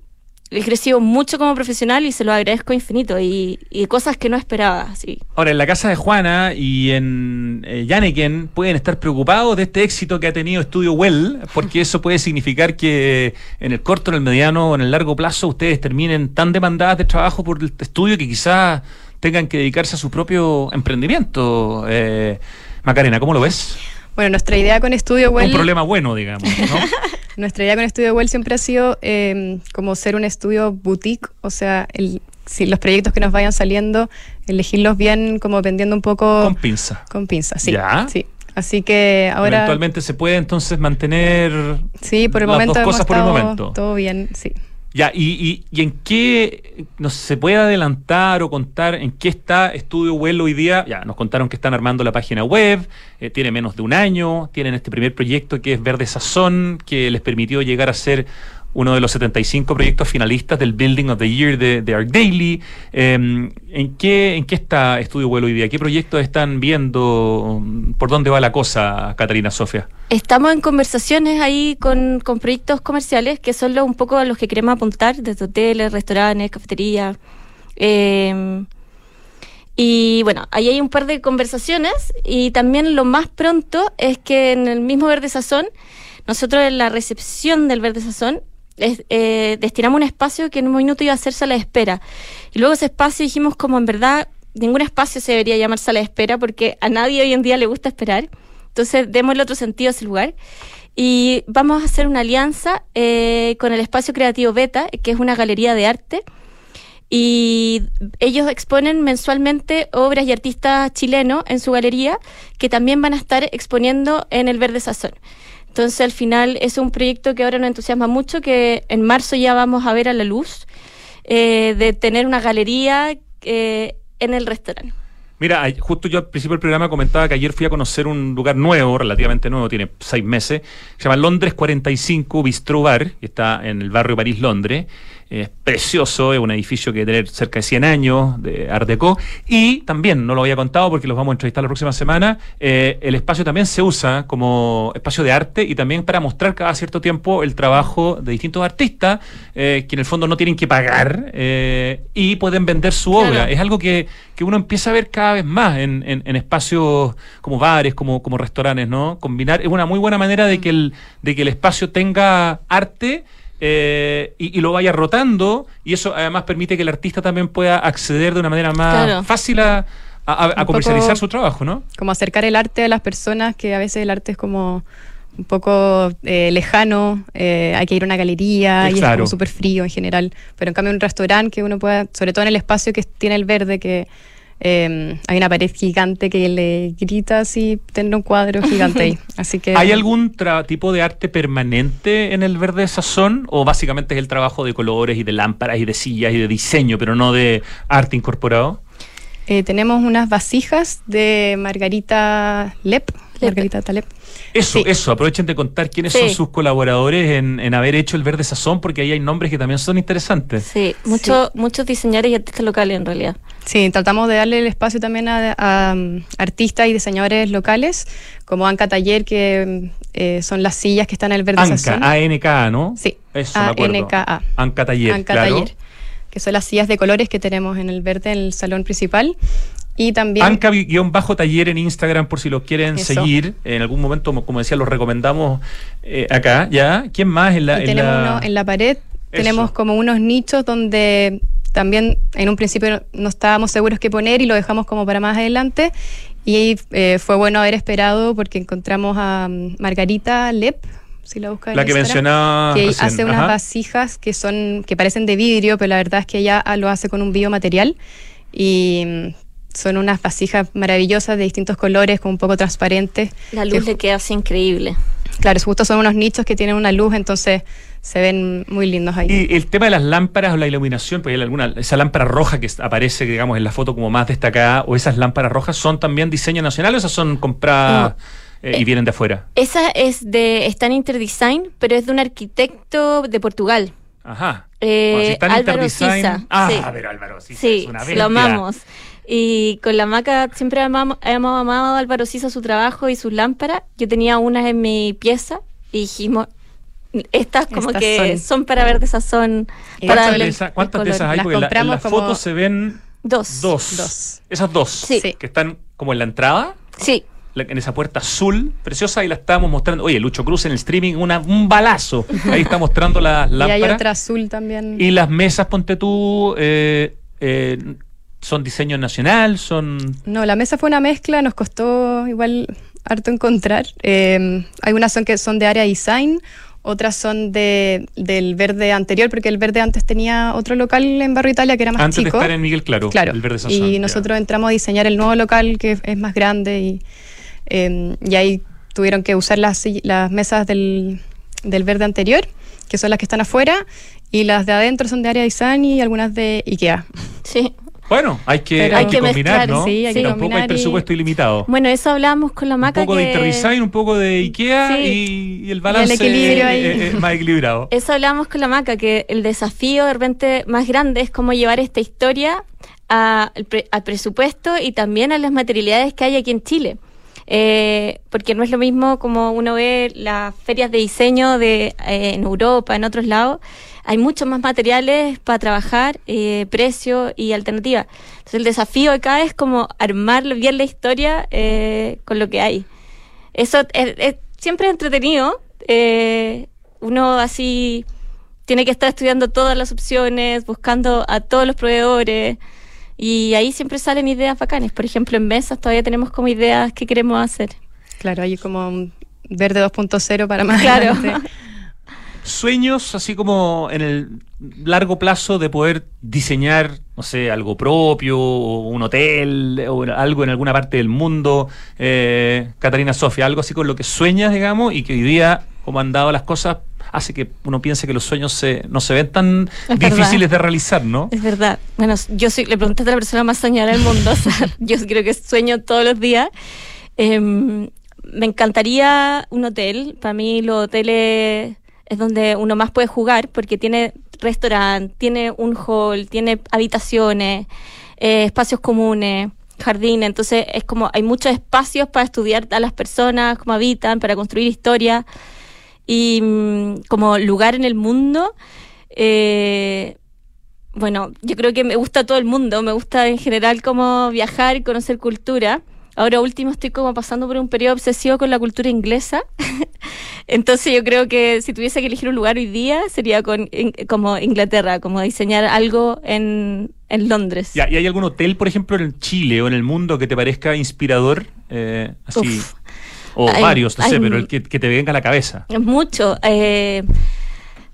he crecido mucho como profesional y se lo agradezco infinito y, cosas que no esperaba. Sí. Ahora, en la casa de Juana y en eh, pueden estar preocupados de este éxito que ha tenido Estudio Well, porque eso puede significar que en el corto, en el mediano o en el largo plazo ustedes terminen tan demandadas de trabajo por el estudio que quizás tengan que dedicarse a su propio emprendimiento. Eh, Macarena, ¿cómo lo ves? Bueno, nuestra idea con Estudio Well... Un problema bueno, digamos, ¿no? *laughs* nuestra idea con Estudio Well siempre ha sido em, como ser un estudio boutique, o sea, el, si los proyectos que nos vayan saliendo, elegirlos bien como vendiendo un poco... Con pinza. Con pinza, sí. ¿Ya? Sí. Así que ahora... Eventualmente se puede entonces mantener... Sí, por el las momento... Dos cosas por el momento. Todo bien, sí. Ya, y, y, en qué no se puede adelantar o contar en qué está Estudio Well hoy día? Ya, nos contaron que están armando la página web, eh, tiene menos de un año, tienen este primer proyecto que es Verde Sazón, que les permitió llegar a ser uno de los 75 proyectos finalistas del Building of the Year de, de Arc Daily. Em, ¿en, qué, ¿En qué está Estudio Vuelo hoy día? ¿Qué proyectos están viendo? ¿Por dónde va la cosa, Catalina Sofía? Estamos en conversaciones ahí con, con proyectos comerciales que son un poco a los que queremos apuntar, desde hoteles, restaurantes, cafeterías. Eh, y bueno, ahí hay un par de conversaciones y también lo más pronto es que en el mismo Verde Sazón, nosotros en la recepción del Verde Sazón eh, destinamos un espacio que en un minuto iba a ser sala de espera. Y luego ese espacio dijimos como en verdad ningún espacio se debería llamar sala de espera porque a nadie hoy en día le gusta esperar. Entonces démosle otro sentido a ese lugar. Y vamos a hacer una alianza eh, con el Espacio Creativo Beta, que es una galería de arte y ellos exponen mensualmente obras y artistas chilenos en su galería que también van a estar exponiendo en el Verde Sazón. Entonces al final es un proyecto que ahora nos entusiasma mucho, que en marzo ya vamos a ver a la luz eh, de tener una galería eh, en el restaurante. Mira, justo yo al principio del programa comentaba que ayer fui a conocer un lugar nuevo, relativamente nuevo, tiene seis meses, se llama Londres 45 Bistro Bar, que está en el barrio París, Londres es precioso, es un edificio que tener cerca de 100 años de Art Deco. Y también, no lo había contado porque los vamos a entrevistar la próxima semana, eh, el espacio también se usa como espacio de arte y también para mostrar cada cierto tiempo el trabajo de distintos artistas eh, que en el fondo no tienen que pagar eh, y pueden vender su obra. Es algo que, que, uno empieza a ver cada vez más en, en, espacios como bares, como, como restaurantes, ¿no? Combinar es una muy buena manera de que el, de que el espacio tenga arte eh, y, lo vaya rotando y eso además permite que el artista también pueda acceder de una manera más fácil a, comercializar su trabajo, ¿no? Como acercar el arte a las personas, que a veces el arte es como un poco eh, lejano, eh, hay que ir a una galería y es como súper frío en general, pero en cambio un restaurante que uno pueda, sobre todo en el espacio que tiene el verde, que Em, hay una pared gigante que le grita así, tener un cuadro gigante ahí. *laughs* Así que, ¿Hay algún tipo de arte permanente en el verde sazón? ¿O básicamente es el trabajo de colores y de lámparas y de sillas y de diseño, pero no de arte incorporado? Eh, tenemos unas vasijas de Margarita Lep, Margarita Talep. Eso, eso, aprovechen de contar quiénes son sus colaboradores en, haber hecho el Verde Sazón, porque ahí hay nombres que también son interesantes. Sí, muchos diseñadores y artistas locales en realidad. Sí, tratamos de darle el espacio también a, um, artistas y diseñadores locales, como Anca Taller, que eh, son las sillas que están en el Verde Sazón. A-N-K, ¿no? Sí, A-N-K-A. Anca Taller, Anca Taller, que son las sillas de colores que tenemos en el verde en el salón principal. Y también. Anca-taller en Instagram por si lo quieren seguir. En algún momento, como decía, los recomendamos eh, acá, ¿ya? ¿Quién más en la, en tenemos Uno en la pared. Tenemos como unos nichos donde también en un principio no estábamos seguros qué poner y lo dejamos como para más adelante. Y eh, fue bueno haber esperado porque encontramos a mm, Margarita Lep, si la busca La que mencionaba. Que hace unas vasijas que son, que parecen de vidrio, pero la verdad es que ella lo hace con un biomaterial. Y mm, son unas vasijas maravillosas de distintos colores, como un poco transparentes. La luz le queda así increíble. Claro, justo son unos nichos que tienen una luz, entonces se ven muy lindos ahí. Y el tema de las lámparas o la iluminación, pues hay alguna, esa lámpara roja que aparece, digamos, en la foto como más destacada, o esas lámparas rojas, ¿son también diseño nacional o esas son compradas eh, y vienen de afuera? Esa es de, está en Interdesign, pero es de un arquitecto de Portugal. Ajá. Eh, Álvaro Sisa. Ah, a ver, Álvaro Sisa. Sí, es una lo amamos. Y con la maca siempre hemos amado a Álvaro Sisa su trabajo y sus lámparas. Yo tenía unas en mi pieza y dijimos, estas como que son. para ver de sazón. ¿Cuántas, de, esas, ¿cuántas de esas hay? Porque en la, foto se ven dos. dos. Esas dos. Sí. Que están como en la entrada. Sí. En esa puerta azul, preciosa, y la estamos mostrando. Oye, Lucho Cruz en el streaming, una, un balazo. Ahí está mostrando las *laughs* lámparas. Y hay otra azul también. Y las mesas, ponte tú, eh, eh, ¿Son diseño nacional? ¿Son...? No, la mesa fue una mezcla, nos costó igual harto encontrar. Eh, algunas son que son de área design, otras son de, del verde anterior, porque el verde antes tenía otro local en Barrio Italia que era más antes chico. Antes de estar en Miguel Claro, claro. el verde Y nosotros entramos a diseñar el nuevo local que es más grande y, eh, y ahí tuvieron que usar las, las mesas del, del verde anterior, que son las que están afuera, y las de adentro son de área design y algunas de IKEA. Sí, Bueno, hay que, Pero- hay Hay que que combinar, mezclar, ¿no? sí, hay que Tampoco hay combinar y- presupuesto ilimitado. Bueno, eso hablábamos con la un maca. poco de que- Interdesign, un poco de IKEA Sí. y, y el balance equilibrio eh, ahí. eh, eh, más equilibrado. *laughs* Eso hablábamos con la maca, que el desafío de repente más grande es cómo llevar esta historia a- al, pre- al presupuesto y también a las materialidades que hay aquí en Chile. Eh, porque no es lo mismo como uno ve las ferias de diseño de, eh, en Europa, en otros lados. Hay muchos más materiales para trabajar, eh, precio y alternativa. Entonces el desafío acá es como armar bien la historia eh, con lo que hay. Eso es, es- siempre es entretenido. eh, uno así tiene que estar estudiando todas las opciones, buscando a todos los proveedores. Y ahí siempre salen ideas bacanes. Por ejemplo, en mesas todavía tenemos como ideas que queremos hacer. Claro, hay como un verde 2.0 para más Claro. adelante. *laughs* Sueños así como en el largo plazo de poder diseñar, no sé, algo propio, o un hotel, o algo en alguna parte del mundo. Eh, Catarina Sofía, algo así con lo que sueñas, digamos, y que hoy día, como han dado las cosas, hace que uno piense que los sueños se, no se ven tan Es verdad. difíciles de realizar, ¿no? Es verdad. Bueno, yo soy, le preguntaste a la persona más soñadora del mundo. *laughs* o sea, yo creo que sueño todos los días. Em, me encantaría un hotel. Para mí los hoteles es donde uno más puede jugar porque tiene restaurante, tiene un hall, tiene habitaciones, eh, espacios comunes, jardines. Entonces es como hay muchos espacios para estudiar a las personas, cómo habitan, para construir historia. Y mm, como lugar en el mundo, eh, bueno, yo creo que me gusta todo el mundo, me gusta en general como viajar y conocer cultura. Ahora último estoy como pasando por un periodo obsesivo con la cultura inglesa. *laughs* Entonces yo creo que si tuviese que elegir un lugar hoy día sería con, in- como Inglaterra, como diseñar algo en, en Londres. Ya, ¿Y hay algún hotel, por ejemplo, en Chile o en el mundo que te parezca inspirador? Eh, así, Uf. O Hay- varios, no sé, pero el que, que te venga a la cabeza. Mucho. Eh,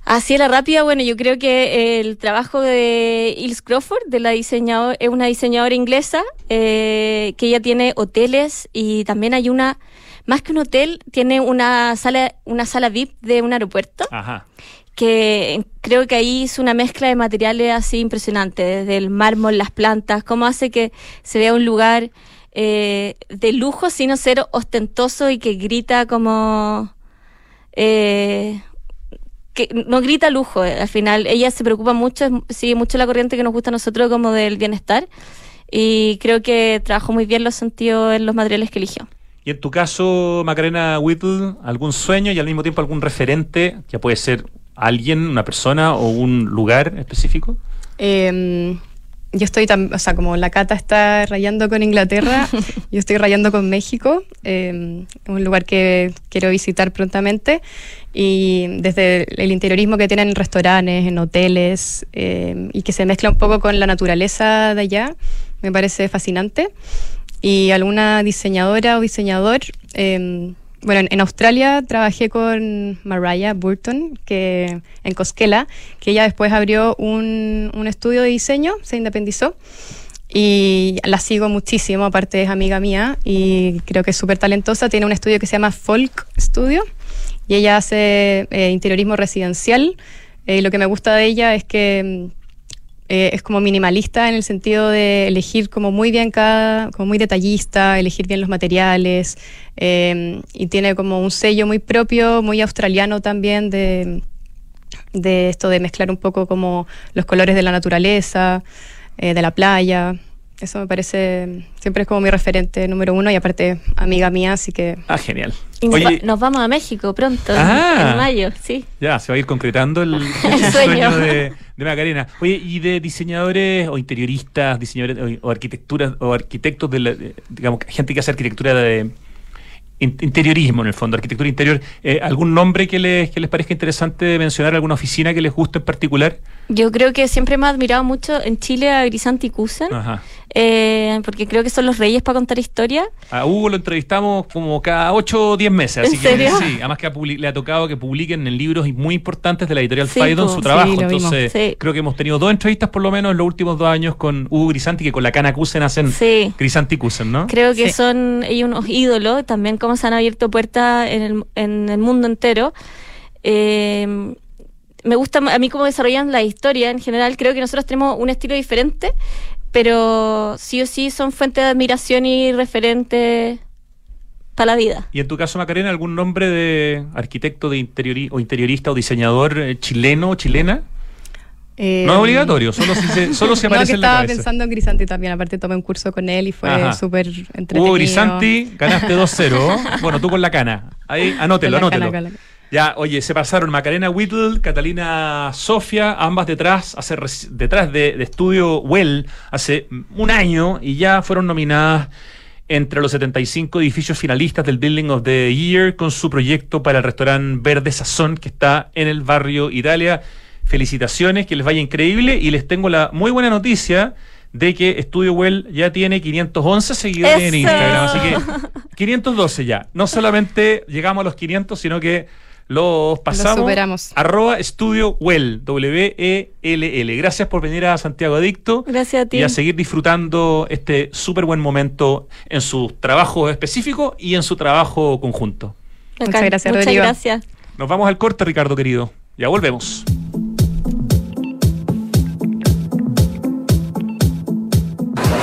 así la rápida, bueno, yo creo que el trabajo de Ilse Crawford, de la diseñadora, es una diseñadora inglesa, eh, que ella tiene hoteles y también hay una, más que un hotel, tiene una sala, una sala VIP de un aeropuerto Ajá. que creo que ahí es una mezcla de materiales así impresionante, desde el mármol, las plantas, cómo hace que se vea un lugar eh, de lujo sin ser ostentoso y que grita como... eh, que no grita lujo, eh, al final ella se preocupa mucho, sigue mucho la corriente que nos gusta a nosotros como del bienestar y creo que trabajó muy bien los sentidos en los materiales que eligió. Y en tu caso, Macarena Whittle, ¿algún sueño y al mismo tiempo algún referente? Ya puede ser alguien, una persona o un lugar específico. Eh, yo estoy, tam- o sea, como la Cata está rayando con Inglaterra, *laughs* yo estoy rayando con México, eh, un lugar que quiero visitar prontamente. Y desde el interiorismo que tienen en restaurantes, en hoteles, eh, y que se mezcla un poco con la naturaleza de allá, me parece fascinante. Y alguna diseñadora o diseñador, eh, bueno, en, Australia trabajé con Mariah Burton, que en Cosquela, que ella después abrió un, un estudio de diseño, se independizó. Y la sigo muchísimo, aparte es amiga mía y creo que es súper talentosa. Tiene un estudio que se llama Folk Studio y ella hace eh, interiorismo residencial. Eh, lo que me gusta de ella es que mm, eh, es como minimalista en el sentido de elegir como muy bien cada, como muy detallista, elegir bien los materiales eh, y tiene como un sello muy propio, muy australiano también de, de esto de mezclar un poco como los colores de la naturaleza, eh, de la playa. Eso me parece, siempre es como mi referente número uno y aparte amiga mía, así que Ah, genial. Oye, va- nos vamos a México pronto, Ah. en mayo, sí. ya, se va a ir concretando el, *laughs* el El sueño, de, de Macarena. Oye, ¿y de diseñadores o interioristas, diseñadores o, o arquitecturas o arquitectos de la, digamos, gente que hace arquitectura de interiorismo en el fondo, arquitectura interior, eh, algún nombre que les, que les parezca interesante mencionar, alguna oficina que les guste en particular? Yo creo que siempre me ha admirado mucho en Chile a Grisanti Ajá. eh, porque creo que son los reyes para contar historia. A Hugo lo entrevistamos como cada 8 o 10 meses. Así ¿En que serio? sí, además que ha le ha tocado que publiquen en libros muy importantes de la editorial Sí, Faidon po. su trabajo. Sí. Entonces, Sí. creo que hemos tenido dos entrevistas por lo menos en los últimos dos años con Hugo Grisanti, que con la Cana Kusen hacen Sí. Grisanti Kusen, ¿no? Creo que Sí. son ellos unos ídolos, también como han abierto puertas en el, en el mundo entero. Eh, me gusta a mí cómo desarrollan la historia en general. Creo que nosotros tenemos un estilo diferente, pero sí o sí son fuente de admiración y referente para la vida. ¿Y en tu caso, Macarena, algún nombre de arquitecto de interiori o interiorista o diseñador eh, chileno o chilena? Eh, no es obligatorio, solo si se, solo se *laughs* bueno, aparece que en la estaba cabeza. pensando en Grisanti también, aparte tomé un curso con él y fue súper entretenido. Hugo Grisanti, ganaste *laughs* 2-0. bueno, tú con la cana. Ahí, anótelo, cana, anótelo. Ya, oye, se pasaron Macarena Whittle, Catalina Sofia, ambas detrás, hace, detrás de, de Estudio Well hace un año y ya fueron nominadas entre los 75 edificios finalistas del Building of the Year con su proyecto para el restaurante Verde Sazón que está en el barrio Italia. Felicitaciones, que les vaya increíble y les tengo la muy buena noticia de que Estudio Well ya tiene 511 seguidores en. Instagram, así que 512 ya. No solamente llegamos a los 500, sino que los pasamos. superamos. Arroba Estudio Well, W-E-L-L. Gracias por venir a Santiago Adicto. Gracias a ti. Y a seguir disfrutando este súper buen momento en su trabajo específico y en su trabajo conjunto. Muchas gracias, Muchas Rodrigo. gracias. Nos vamos al corte, Ricardo querido. Ya volvemos.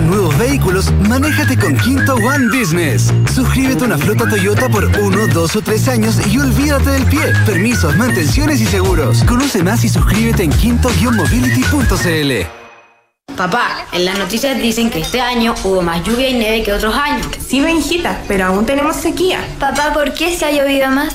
nuevos vehículos, manéjate con Quinto One Business. Suscríbete a una flota Toyota por uno, dos o tres años y olvídate del pie. Permisos, mantenciones y seguros. Conoce más y suscríbete en quinto-mobility.cl. Papá, en las noticias dicen que este año hubo más lluvia y nieve que otros años. Sí, Benjita, pero aún tenemos sequía. Papá, ¿por qué se ha llovido más?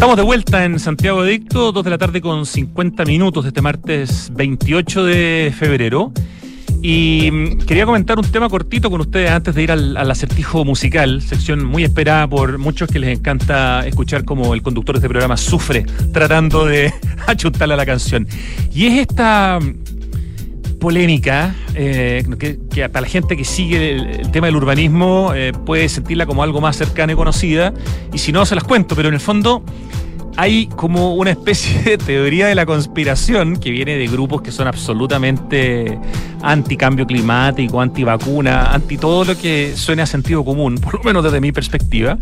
Estamos de vuelta en Santiago Adicto, 2 de la tarde con 50 minutos de este martes 28 de febrero. Y mm, quería comentar un tema cortito con ustedes antes de ir al, acertijo musical, sección muy esperada por muchos que les encanta escuchar como el conductor de este programa sufre tratando de *laughs* achuntarle a la canción. Y es esta polémica eh, que, para la gente que sigue el, el tema del urbanismo eh, puede sentirla como algo más cercana y conocida. Y si no, se las cuento, pero en el fondo hay como una especie de teoría de la conspiración que viene de grupos que son absolutamente anti cambio climático, anti vacuna, anti todo lo que suene a sentido común, por lo menos desde mi perspectiva,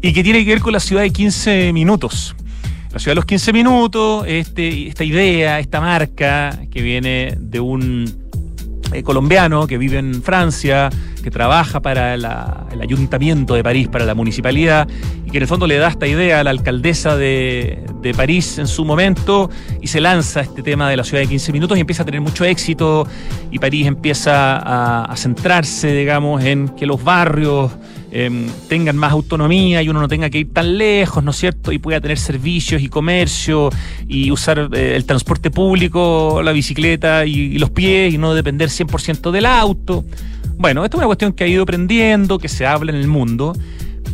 y que tiene que ver con la ciudad de 15 minutos. La ciudad de los 15 minutos, este, esta idea, esta marca que viene de un eh, colombiano que vive en Francia, que trabaja para la- el ayuntamiento de París, para la municipalidad, y que en el fondo le da esta idea a la alcaldesa de, París en su momento, y se lanza este tema de la ciudad de 15 minutos y empieza a tener mucho éxito, y París empieza a, a centrarse, digamos, en que los barrios em, tengan más autonomía y uno no tenga que ir tan lejos, ¿no es cierto? Y pueda tener servicios y comercio y usar eh, el transporte público, la bicicleta y, los pies y no depender 100% del auto. Bueno, esto es una cuestión que ha ido aprendiendo, que se habla en el mundo.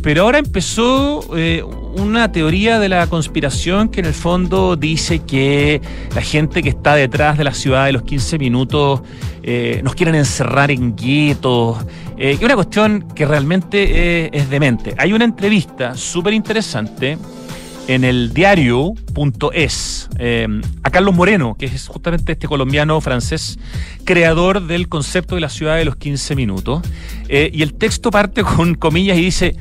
Pero ahora empezó eh, una teoría de la conspiración que en el fondo dice que la gente que está detrás de la ciudad de los 15 minutos eh, nos quieren encerrar en guetos. Eh, y una cuestión que realmente eh, es demente. Hay una entrevista súper interesante en el diario.es a Carlos Moreno, que es justamente este colombiano francés, creador del concepto de la ciudad de los 15 minutos. Y el texto parte con comillas y dice,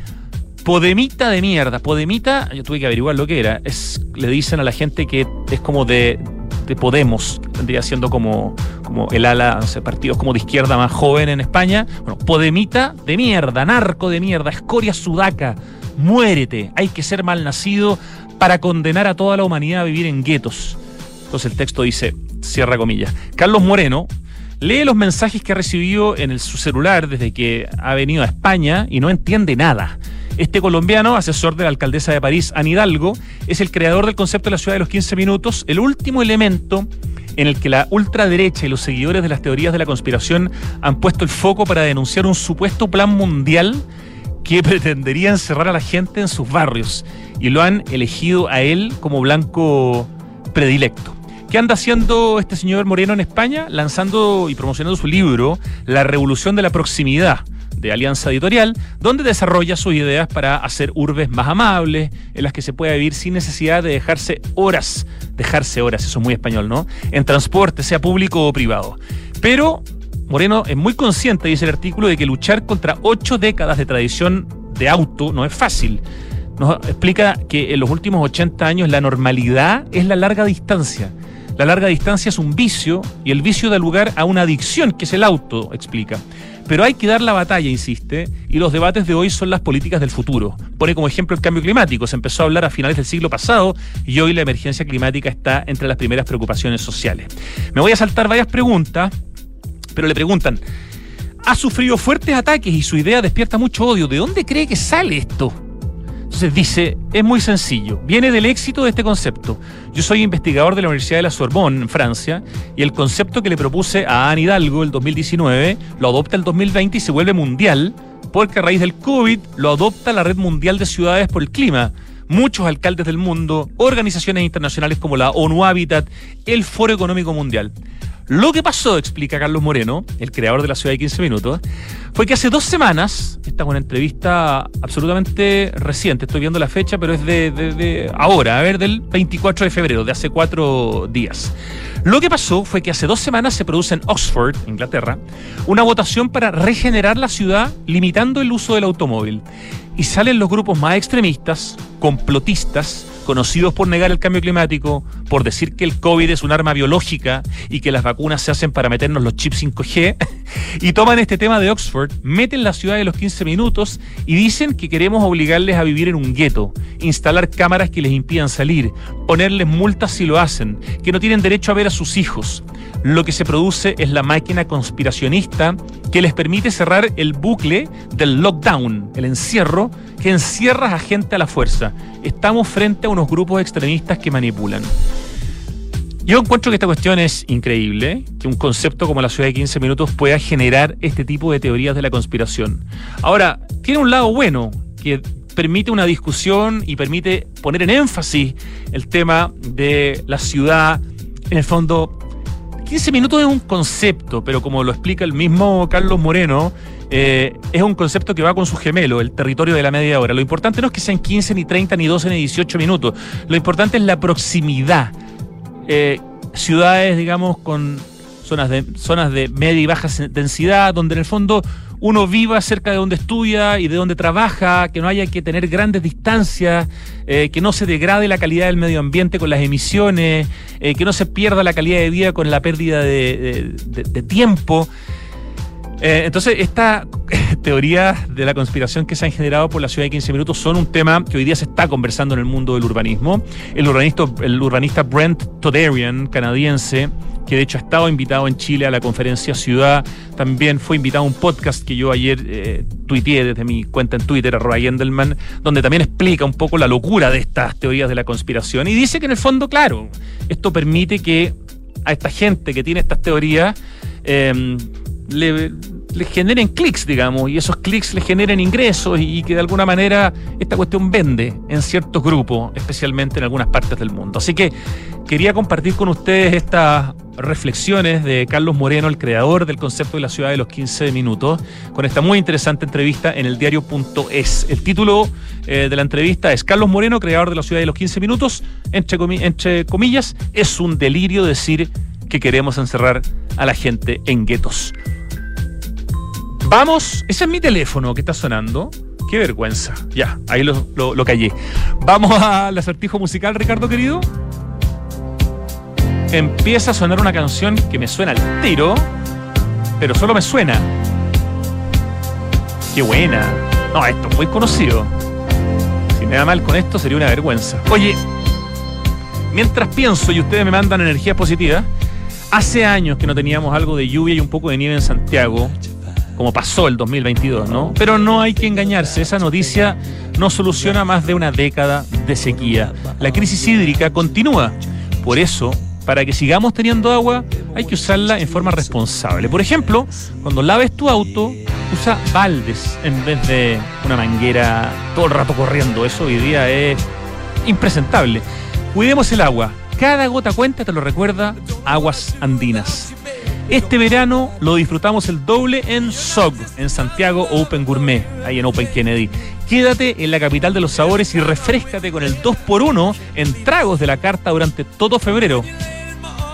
Podemita de mierda. Podemita, yo tuve que averiguar lo que era. Es, le dicen a la gente que es como de, de Podemos, que vendría siendo como, como el ala, no sé, partidos como de izquierda más joven en España. Bueno, Podemita de mierda, narco de mierda, escoria sudaca, muérete. Hay que ser mal nacido para condenar a toda la humanidad a vivir en guetos. Entonces el texto dice, cierra comillas. Carlos Moreno lee los mensajes que ha recibido en su celular desde que ha venido a España y no entiende nada. Este colombiano, asesor de la alcaldesa de París, Anne Hidalgo, es el creador del concepto de la ciudad de los 15 minutos, el último elemento en el que la ultraderecha y los seguidores de las teorías de la conspiración han puesto el foco para denunciar un supuesto plan mundial que *laughs* pretendería encerrar a la gente en sus barrios y lo han elegido a él como blanco predilecto. ¿Qué anda haciendo este señor Moreno en España? Lanzando y promocionando su libro La Revolución de la Proximidad de Alianza Editorial, donde desarrolla sus ideas para hacer urbes más amables, en las que se pueda vivir sin necesidad de dejarse horas, dejarse horas, eso es muy español, ¿no? En transporte, sea público o privado. Pero Moreno es muy consciente, dice el artículo, de que luchar contra ocho décadas de tradición de auto no es fácil. Nos explica que en los últimos 80 años la normalidad es la larga distancia. La larga distancia es un vicio y el vicio da lugar a una adicción, que es el auto, explica. Pero hay que dar la batalla, insiste, y los debates de hoy son las políticas del futuro. Pone como ejemplo el cambio climático. Se empezó a hablar a finales del siglo pasado y hoy la emergencia climática está entre las primeras preocupaciones sociales. Me voy a saltar varias preguntas, pero le preguntan, ha sufrido fuertes ataques y su idea despierta mucho odio. ¿De dónde cree que sale esto? Entonces dice, es muy sencillo, viene del éxito de este concepto. Yo soy investigador de la Universidad de la Sorbonne, en Francia, y el concepto que le propuse a Anne Hidalgo el 2019 lo adopta el 2020 y se vuelve mundial, porque a raíz del COVID lo adopta la Red Mundial de Ciudades por el Clima. Muchos alcaldes del mundo, organizaciones internacionales como la ONU Habitat, el Foro Económico Mundial. Lo que pasó, explica Carlos Moreno, el creador de la ciudad de 15 minutos, fue que hace dos semanas, esta es una entrevista absolutamente reciente, estoy viendo la fecha, pero es de, ahora, a ver, del 24 de febrero, de hace cuatro días. Lo que pasó fue que hace dos semanas se produce en Oxford, Inglaterra, una votación para regenerar la ciudad limitando el uso del automóvil. Y salen los grupos más extremistas, complotistas, conocidos por negar el cambio climático, por decir que el COVID es un arma biológica y que las vacunas se hacen para meternos los chips 5G, *laughs* y toman este tema de Oxford, meten la ciudad de los 15 minutos y dicen que queremos obligarles a vivir en un gueto, instalar cámaras que les impidan salir, ponerles multas si lo hacen, que no tienen derecho a ver a sus hijos. Lo que se produce es la máquina conspiracionista que les permite cerrar el bucle del lockdown, el encierro, que encierra a gente a la fuerza. Estamos frente a unos grupos extremistas que manipulan. Yo encuentro que esta cuestión es increíble, que un concepto como la ciudad de 15 minutos pueda generar este tipo de teorías de la conspiración. Ahora, tiene un lado bueno, que permite una discusión y permite poner en énfasis el tema de la ciudad, en el fondo, 15 minutos es un concepto, pero como lo explica el mismo Carlos Moreno, eh, es un concepto que va con su gemelo, el territorio de la media hora. Lo importante no es que sean 15, ni 30, ni 12, ni 18 minutos. Lo importante es la proximidad. Eh, ciudades, digamos, con zonas de, zonas de media y baja densidad, donde en el fondo uno viva cerca de donde estudia y de donde trabaja, que no haya que tener grandes distancias, eh, que no se degrade la calidad del medio ambiente con las emisiones, que no se pierda la calidad de vida con la pérdida de tiempo. Eh, entonces, estas teorías de la conspiración que se han generado por la ciudad de 15 minutos son un tema que hoy día se está conversando en el mundo del urbanismo. El urbanista, el urbanista Brent Todarian, canadiense, que de hecho ha estado invitado en Chile a la conferencia Ciudad, también fue invitado a un podcast que yo ayer eh, tuiteé desde mi cuenta en Twitter, arroba Yendelman, donde también explica un poco la locura de estas teorías de la conspiración y dice que en el fondo, claro, esto permite que a esta gente que tiene estas teorías eh, le, generen clics, digamos, y esos clics le generen ingresos y, que de alguna manera esta cuestión vende en ciertos grupos, especialmente en algunas partes del mundo. Así que quería compartir con ustedes estas reflexiones de Carlos Moreno, el creador del concepto de la ciudad de los 15 minutos, con esta muy interesante entrevista en el diario.es. El título eh, de la entrevista es Carlos Moreno, creador de la ciudad de los 15 minutos, entre comillas, es un delirio decir que queremos encerrar a la gente en guetos. Vamos, ese es mi teléfono que está sonando. Qué vergüenza. Ya, ahí lo, callé. Vamos al acertijo musical, Ricardo querido. Empieza a sonar una canción que me suena al tiro, pero solo me suena. Qué buena. No, esto es muy conocido. Si me da mal con esto sería una vergüenza. Oye, mientras pienso y ustedes me mandan energía positiva, hace años que no teníamos algo de lluvia y un poco de nieve en Santiago como pasó el 2022, ¿no? Pero no hay que engañarse, esa noticia no soluciona más de una década de sequía. La crisis hídrica continúa. Por eso, para que sigamos teniendo agua, hay que usarla en forma responsable. Por ejemplo, cuando laves tu auto, usa baldes en vez de una manguera todo el rato corriendo. Eso hoy día es impresentable. Cuidemos el agua. Cada gota cuenta, te lo recuerda, aguas andinas. Este verano lo disfrutamos el doble en SOG, en Santiago Open Gourmet, ahí en Open Kennedy. Quédate en la capital de los sabores y refrescate con el 2x1 en tragos de la carta durante todo febrero,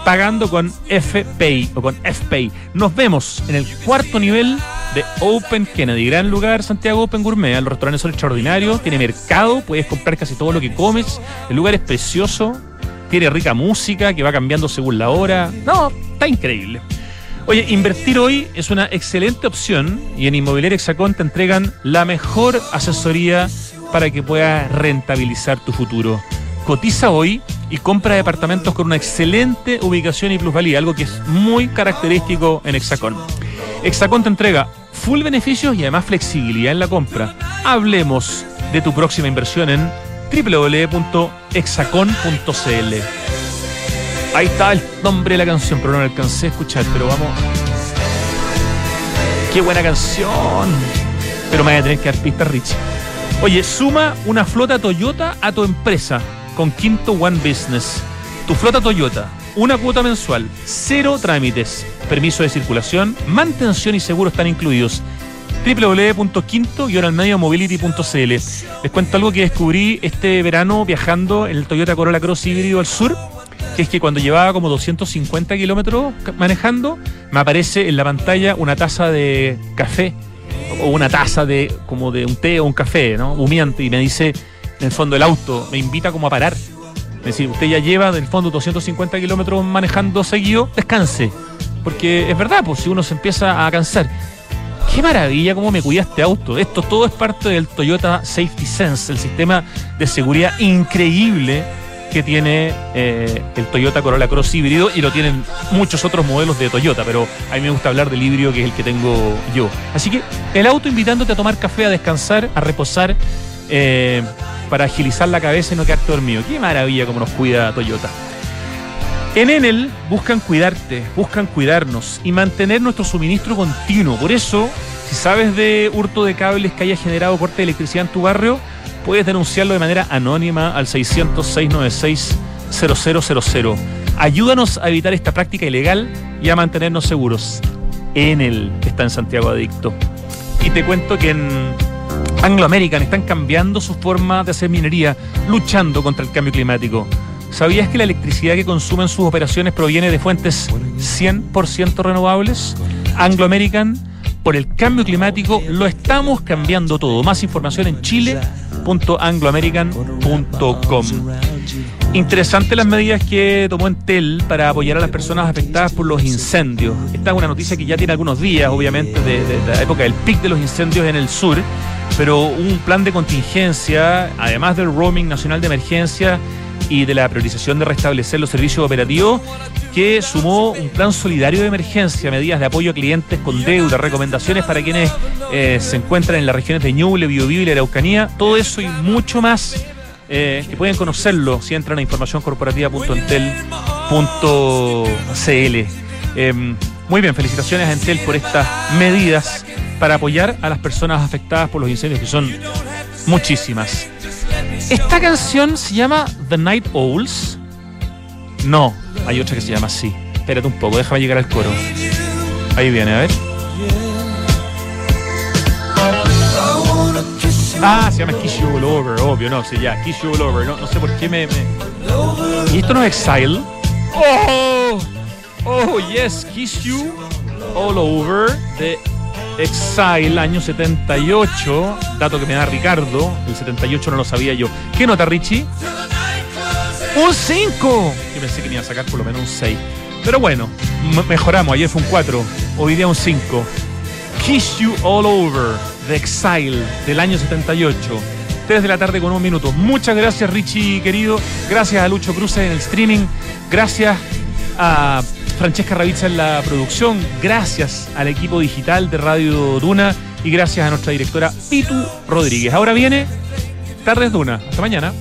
pagando con FPay o con FPay. Nos vemos en el cuarto nivel de Open Kennedy, gran lugar, Santiago Open Gourmet. El restaurante es extraordinario, tiene mercado, puedes comprar casi todo lo que comes. El lugar es precioso, tiene rica música que va cambiando según la hora. No, está increíble. Oye, invertir hoy es una excelente opción y en Inmobiliaria Hexacón te entregan la mejor asesoría para que puedas rentabilizar tu futuro. Cotiza hoy y compra departamentos con una excelente ubicación y plusvalía, algo que es muy característico en Hexacón. Hexacón te entrega full beneficios y además flexibilidad en la compra. Hablemos de tu próxima inversión en www.hexacon.cl. Ahí está el nombre de la canción, pero no la alcancé a escuchar, pero vamos. Qué buena canción. Pero me voy a tener que dar pistas, Richie. Oye, suma una flota Toyota a tu empresa con Quinto One Business. Tu flota Toyota, una cuota mensual, cero trámites, permiso de circulación, mantención y seguro están incluidos www.quinto-mobility.cl Les cuento algo que descubrí este verano viajando en el Toyota Corolla Cross híbrido al sur que es que cuando llevaba como 250 kilómetros manejando, me aparece en la pantalla una taza de café o una taza de como de un té o un café, ¿no? Y me dice, en el fondo el auto me invita como a parar. Es decir, usted ya lleva en el fondo 250 kilómetros manejando seguido, descanse. Porque es verdad, pues si uno se empieza a cansar. Qué maravilla cómo me cuida este auto. Esto todo es parte del Toyota Safety Sense, el sistema de seguridad increíble que tiene eh, el Toyota Corolla Cross híbrido y lo tienen muchos otros modelos de Toyota, pero a mí me gusta hablar del híbrido que es el que tengo yo. Así que el auto invitándote a tomar café, a descansar, a reposar, eh, para agilizar la cabeza y no quedarte dormido. Qué maravilla como nos cuida Toyota. En Enel buscan cuidarte, buscan cuidarnos y mantener nuestro suministro continuo. Por eso, si sabes de hurto de cables que haya generado corte de electricidad en tu barrio, puedes denunciarlo de manera anónima al 600-696-0000. Ayúdanos a evitar esta práctica ilegal y a mantenernos seguros. Enel está en Santiago Adicto. Y te cuento que en Anglo American están cambiando su forma de hacer minería, luchando contra el cambio climático. ¿Sabías que la electricidad que consumen sus operaciones proviene de fuentes 100% renovables? Anglo American, por el cambio climático, lo estamos cambiando todo. Más información en chile.angloamerican.com. Interesante las medidas que tomó Entel para apoyar a las personas afectadas por los incendios. Esta es una noticia que ya tiene algunos días, obviamente, de, de la época del pic de los incendios en el sur, pero un plan de contingencia, además del roaming nacional de emergencia y de la priorización de restablecer los servicios operativos, que sumó un plan solidario de emergencia, medidas de apoyo a clientes con deuda, recomendaciones para quienes eh, se encuentran en las regiones de Ñuble, Biobío y la Araucanía, todo eso y mucho más eh, que pueden conocerlo si entran a informacioncorporativa.entel.cl. Eh, muy bien, felicitaciones a Entel por estas medidas para apoyar a las personas afectadas por los incendios, que son muchísimas. Esta canción se llama The Night Owls. No, hay otra que se llama así. Espérate un poco, déjame llegar al coro. Ahí viene, a ver. Ah, se llama Kiss You All Over, obvio, no, sí, ya, Kiss You All Over, no, no sé por qué me, me- ¿Y esto no es Exile? ¡Oh! ¡Oh, yes! Kiss You All Over de Exile, año 78. Dato que me da Ricardo, el 78 no lo sabía yo. ¿Qué nota, Richie? ¡Un 5! Yo pensé que me iba a sacar por lo menos un 6. Pero bueno, mejoramos. Ayer fue un 4, hoy día un 5. Kiss You All Over, The Exile, del año 78. 3 de la tarde con un minuto. Muchas gracias, Richie, querido. Gracias a Lucho Cruz en el streaming. Gracias a Francesca Ravizza en la producción. Gracias al equipo digital de Radio Duna. Y gracias a nuestra directora Pitu Rodríguez. Ahora viene Tardes Duna. Hasta mañana.